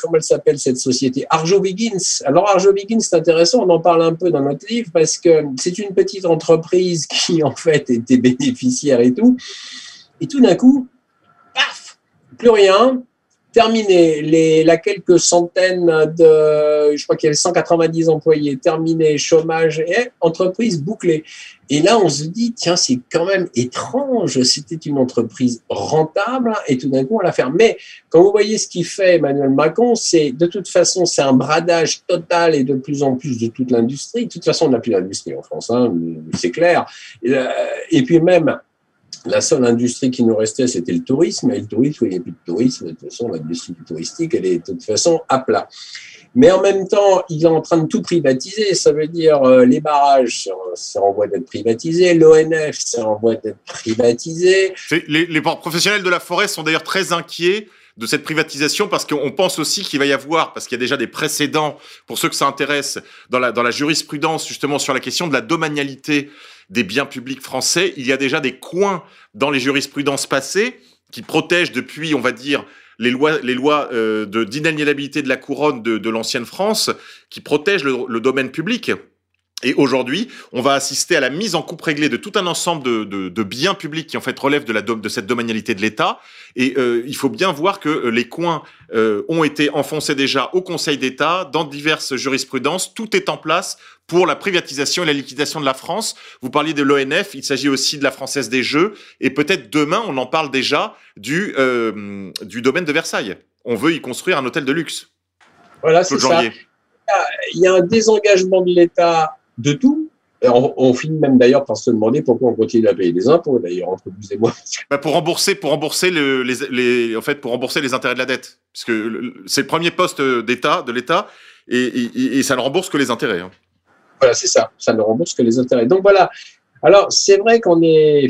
comment elle s'appelle cette société? Arjo Wiggins. Alors Arjo Wiggins, c'est intéressant, on en parle un peu dans notre livre, parce que c'est une petite entreprise qui en fait était bénéficiaire et tout. Et tout d'un coup, paf, plus rien, terminé. La quelques centaines de, je crois qu'il y avait 190 employés, terminé, chômage et entreprise bouclée. Et là, on se dit, tiens, c'est quand même étrange. C'était une entreprise rentable et tout d'un coup, on la ferme. Mais quand vous voyez ce qu'il fait Emmanuel Macron, c'est de toute façon, c'est un bradage total et de plus en plus de toute l'industrie. De toute façon, on n'a plus d'industrie en France, hein, c'est clair. Et puis même, la seule industrie qui nous restait, c'était le tourisme. Et le tourisme, il n'y a plus de tourisme. De toute façon, l'industrie touristique, elle est de toute façon à plat. Mais en même temps, il est en train de tout privatiser. Ça veut dire euh, les barrages, c'est en voie d'être privatisé. L'ONF, c'est en voie d'être privatisé. Les, professionnels de la forêt sont d'ailleurs très inquiets de cette privatisation parce qu'on pense aussi qu'il va y avoir, parce qu'il y a déjà des précédents, pour ceux que ça intéresse, dans la jurisprudence justement sur la question de la domanialité des biens publics français, il y a déjà des coins dans les jurisprudences passées qui protègent depuis, on va dire, les lois, les lois euh, de de la couronne de, l'ancienne France, qui protègent le, domaine public. Et aujourd'hui, on va assister à la mise en coupe réglée de tout un ensemble de, biens publics qui en fait relèvent de, cette domanialité de l'État. Et euh, il faut bien voir que euh, les coins ont été enfoncés déjà au Conseil d'État, dans diverses jurisprudences. Tout est en place pour la privatisation et la liquidation de la France. Vous parliez de l'ONF, il s'agit aussi de la Française des Jeux. Et peut-être demain, on en parle déjà du, euh, du domaine de Versailles. On veut y construire un hôtel de luxe. Voilà, c'est ça. Il y a un désengagement de l'État de tout. On, on, finit même d'ailleurs par se demander pourquoi on continue à payer des impôts d'ailleurs entre vous et moi. Bah pour rembourser, pour rembourser le, les, les, en fait, pour rembourser les intérêts de la dette, parce que c'est le premier poste d'État de l'État et, et, et, ça ne rembourse que les intérêts. Hein. Voilà, c'est ça, ça ne rembourse que les intérêts. Donc voilà. Alors c'est vrai qu'on est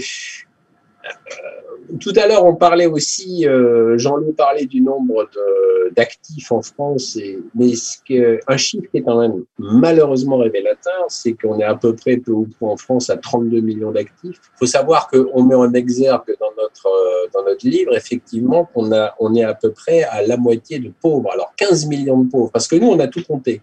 euh, tout à l'heure, on parlait aussi, euh, Jean-Loup parlait du nombre d'actifs en France, mais un chiffre qui est quand même malheureusement révélateur, c'est qu'on est à peu près peu ou prou en France à 32 millions d'actifs. Il faut savoir qu'on met en exergue dans notre, euh, dans notre livre, effectivement, qu'on on est à peu près à la moitié de pauvres. Alors 15 millions de pauvres, parce que nous, on a tout compté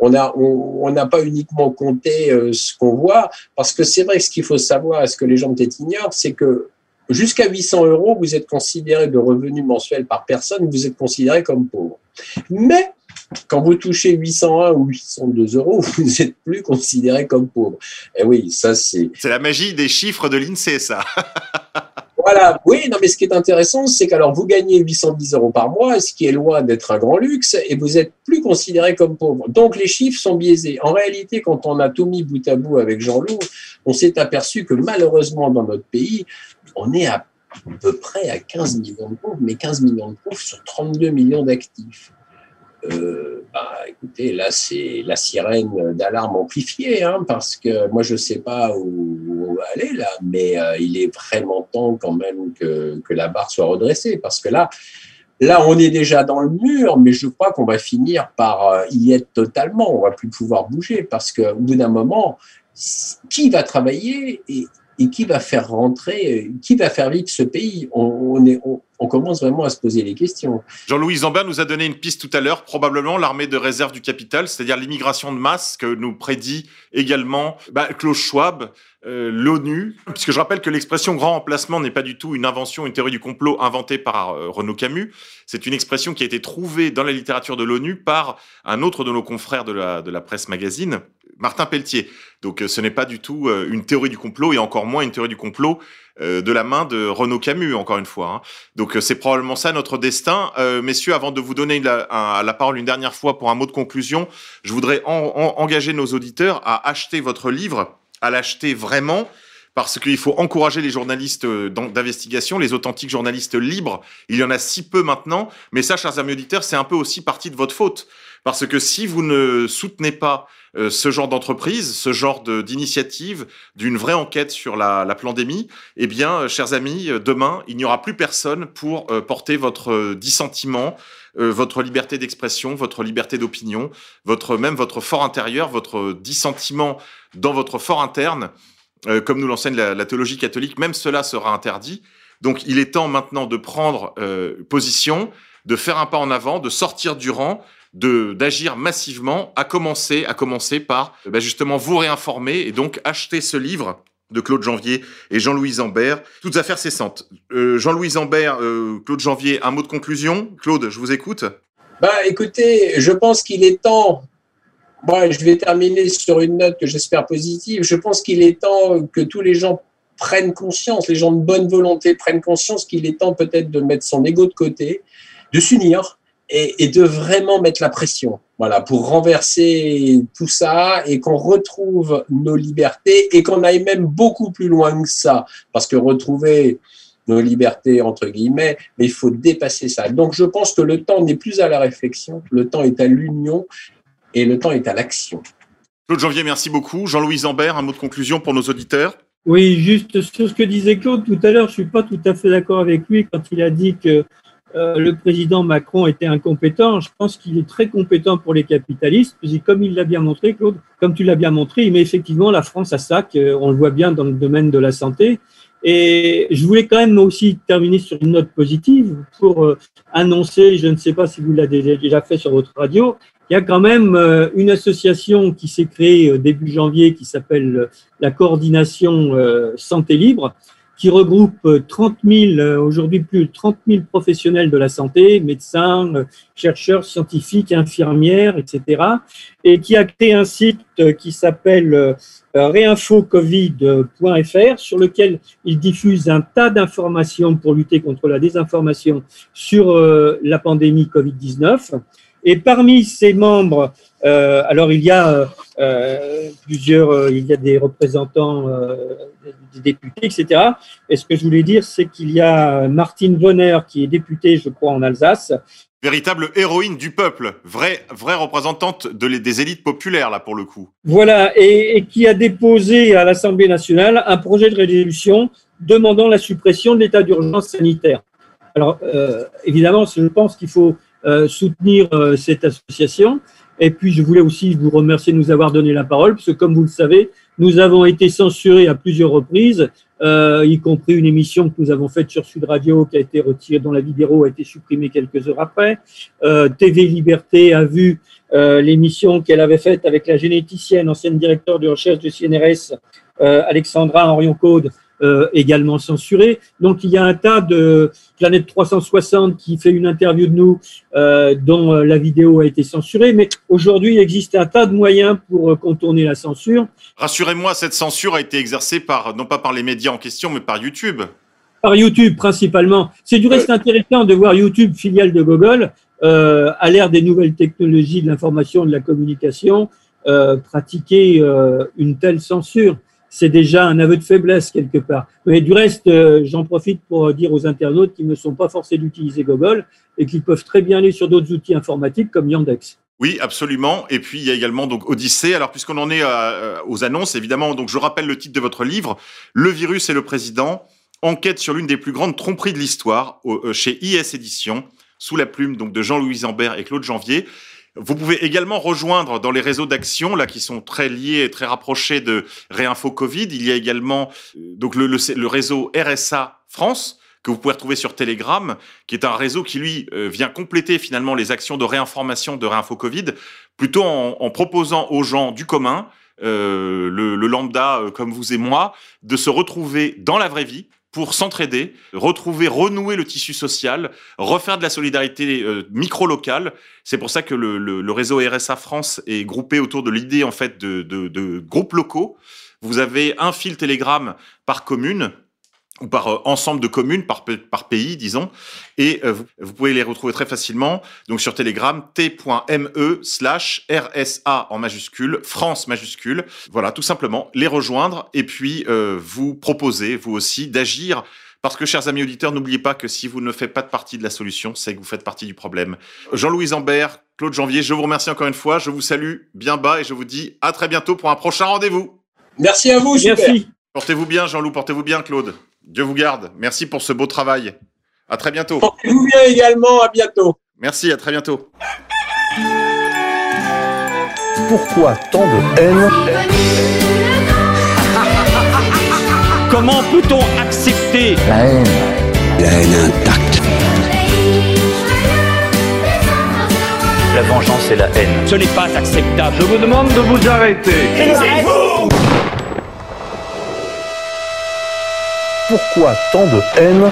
on n'a on, on pas uniquement compté euh, ce qu'on voit, parce que c'est vrai ce qu'il faut savoir, ce que les gens peut-être ignorent, c'est que Jusqu'à 800 euros, vous êtes considéré de revenu mensuel par personne, vous êtes considéré comme pauvre. Mais quand vous touchez 801 ou 802 euros, vous n'êtes plus considéré comme pauvre. Et eh oui, ça c'est. C'est la magie des chiffres de l'INSEE, ça. voilà, oui, non, mais ce qui est intéressant, c'est qu'alors vous gagnez 810 euros par mois, ce qui est loin d'être un grand luxe, et vous êtes plus considéré comme pauvre. Donc les chiffres sont biaisés. En réalité, quand on a tout mis bout à bout avec Jean-Loup, on s'est aperçu que malheureusement dans notre pays, on est à peu près à 15 millions de pauvres, mais 15 millions de pauvres sur 32 millions d'actifs. Euh, bah, écoutez, là, c'est la sirène d'alarme amplifiée, hein, parce que moi, je ne sais pas où, aller, là, mais euh, il est vraiment temps quand même que, la barre soit redressée, parce que là, là, on est déjà dans le mur, mais je crois qu'on va finir par euh, y être totalement, on va plus pouvoir bouger, parce qu'au bout d'un moment, qui va travailler et, qui va faire rentrer, qui va faire vivre ce pays? On, on, est, on, on, commence vraiment à se poser les questions. Jean-Louis Zambert nous a donné une piste tout à l'heure, probablement l'armée de réserve du capital, c'est-à-dire l'immigration de masse que nous prédit également bah, Klaus Schwab, euh, l'ONU, puisque je rappelle que l'expression grand emplacement n'est pas du tout une invention, une théorie du complot inventée par euh, Renaud Camus. C'est une expression qui a été trouvée dans la littérature de l'ONU par un autre de nos confrères de la, presse magazine, Martin Pelletier. Donc euh, ce n'est pas du tout une théorie du complot et encore moins une théorie du complot euh, de la main de Renaud Camus, encore une fois. Hein. Donc c'est probablement ça notre destin. messieurs, avant de vous donner la, parole une dernière fois pour un mot de conclusion, je voudrais en, en, engager nos auditeurs à acheter votre livre, à l'acheter vraiment parce qu'il faut encourager les journalistes d'investigation, les authentiques journalistes libres. Il y en a si peu maintenant, mais ça, chers amis auditeurs, c'est un peu aussi partie de votre faute. Parce que si vous ne soutenez pas euh, ce genre d'entreprise, ce genre d'initiative, d'une vraie enquête sur la, la, pandémie, eh bien, euh, chers amis, euh, demain, il n'y aura plus personne pour porter votre dissentiment, votre liberté d'expression, votre liberté d'opinion, votre même votre fort intérieur, votre dissentiment dans votre fort interne, comme nous l'enseigne la, la, théologie catholique, même cela sera interdit. Donc, il est temps maintenant de prendre position, de faire un pas en avant, de sortir du rang de d'agir massivement, à commencer, à commencer par bah justement vous réinformer et donc acheter ce livre de Claude Janvier et Jean-Louis Zambert. Toutes affaires cessantes. Euh, Jean-Louis Zambert, euh, Claude Janvier, un mot de conclusion? Claude, je vous écoute. Bah, écoutez, je pense qu'il est temps. Moi, je vais terminer sur une note que j'espère positive. Je pense qu'il est temps que tous les gens prennent conscience, les gens de bonne volonté prennent conscience qu'il est temps peut-être de mettre son ego de côté, de s'unir et, et, de vraiment mettre la pression. Voilà, pour renverser tout ça et qu'on retrouve nos libertés et qu'on aille même beaucoup plus loin que ça. Parce que retrouver nos libertés, entre guillemets, mais il faut dépasser ça. Donc je pense que le temps n'est plus à la réflexion, le temps est à l'union et le temps est à l'action. Claude Janvier, merci beaucoup. Jean-Louis Zambert, un mot de conclusion pour nos auditeurs Oui, juste sur ce que disait Claude tout à l'heure, je suis pas tout à fait d'accord avec lui quand il a dit que euh, le président Macron était incompétent. Je pense qu'il est très compétent pour les capitalistes, comme il l'a bien montré, Claude, comme tu l'as bien montré, il met effectivement la France à sac. Euh, on le voit bien dans le domaine de la santé. Et je voulais quand même aussi terminer sur une note positive pour euh, annoncer, je ne sais pas si vous l'avez déjà fait sur votre radio, il y a quand même une association qui s'est créée début janvier qui s'appelle la coordination santé libre, qui regroupe 30 000, aujourd'hui plus de 30 000 professionnels de la santé, médecins, chercheurs, scientifiques, infirmières, etc., et qui a créé un site qui s'appelle réinfocovid.fr sur lequel il diffuse un tas d'informations pour lutter contre la désinformation sur la pandémie Covid-19. Et parmi ses membres, euh, alors il y a euh, plusieurs, euh, il y a des représentants, des députés, etc. Et ce que je voulais dire, c'est qu'il y a Martine Bonner, qui est députée, je crois, en Alsace. Véritable héroïne du peuple, vraie, vraie représentante de les, des élites populaires, là, pour le coup. Voilà, et, et qui a déposé à l'Assemblée nationale un projet de résolution demandant la suppression de l'état d'urgence sanitaire. Alors, évidemment, je pense qu'il faut soutenir euh, cette association. Et puis, je voulais aussi vous remercier de nous avoir donné la parole, parce que comme vous le savez, nous avons été censurés à plusieurs reprises, euh, y compris une émission que nous avons faite sur Sud Radio qui a été retirée, dont la vidéo a été supprimée quelques heures après. Euh, TV Liberté a vu euh, l'émission qu'elle avait faite avec la généticienne, ancienne directeur de recherche du CNRS, Alexandra Henrion-Caude, euh, également censuré. Donc il y a un tas de Planète 360 qui fait une interview de nous euh, dont euh, la vidéo a été censurée, mais aujourd'hui il existe un tas de moyens pour contourner la censure. Rassurez-moi, cette censure a été exercée par non pas par les médias en question, mais par YouTube. Par YouTube principalement. C'est du reste intéressant de voir YouTube, filiale de Google, euh, à l'ère des nouvelles technologies de l'information et de la communication, euh, pratiquer euh, une telle censure c'est déjà un aveu de faiblesse quelque part. Mais du reste, euh, j'en profite pour dire aux internautes qu'ils ne sont pas forcés d'utiliser Google et qu'ils peuvent très bien aller sur d'autres outils informatiques comme Yandex. Oui, absolument. Et puis il y a également donc Odyssée. Alors puisqu'on en est euh, aux annonces, évidemment, donc je rappelle le titre de votre livre, Le virus et le président, enquête sur l'une des plus grandes tromperies de l'histoire euh, chez IS Éditions, sous la plume donc de Jean-Louis Zambert et Claude Janvier. Vous pouvez également rejoindre dans les réseaux d'action là qui sont très liés et très rapprochés de Réinfo Covid. Il y a également donc le, le, le, réseau RSA France que vous pouvez retrouver sur Telegram, qui est un réseau qui lui euh, vient compléter finalement les actions de réinformation de Réinfo Covid, plutôt en, en proposant aux gens du commun, euh, le, le, lambda euh, comme vous et moi, de se retrouver dans la vraie vie pour s'entraider, retrouver, renouer le tissu social, refaire de la solidarité euh, micro-locale. C'est pour ça que le, réseau RSA France est groupé autour de l'idée en fait de, de, de, groupes locaux. Vous avez un fil Telegram par commune ou par euh, ensemble de communes, par, par pays, disons, et euh, vous, vous, pouvez les retrouver très facilement. Donc sur Telegram, t.me slash RSA en majuscule, France majuscule. Voilà, tout simplement, les rejoindre et puis euh, vous proposer, vous aussi, d'agir. Parce que, chers amis auditeurs, n'oubliez pas que si vous ne faites pas de partie de la solution, c'est que vous faites partie du problème. Jean-Louis Zambert, Claude Janvier, je vous remercie encore une fois. Je vous salue bien bas et je vous dis à très bientôt pour un prochain rendez-vous. Merci à vous, super. Merci. Portez-vous bien, Jean-Loup, portez-vous bien, Claude. Dieu vous garde. Merci pour ce beau travail. À très bientôt. Portez-vous bien également. À bientôt. Merci. À très bientôt. Pourquoi tant de haine Comment peut-on accepter la haine La haine intacte. La vengeance et la haine. Ce n'est pas acceptable. Je vous demande de vous arrêter. Pourquoi tant de haine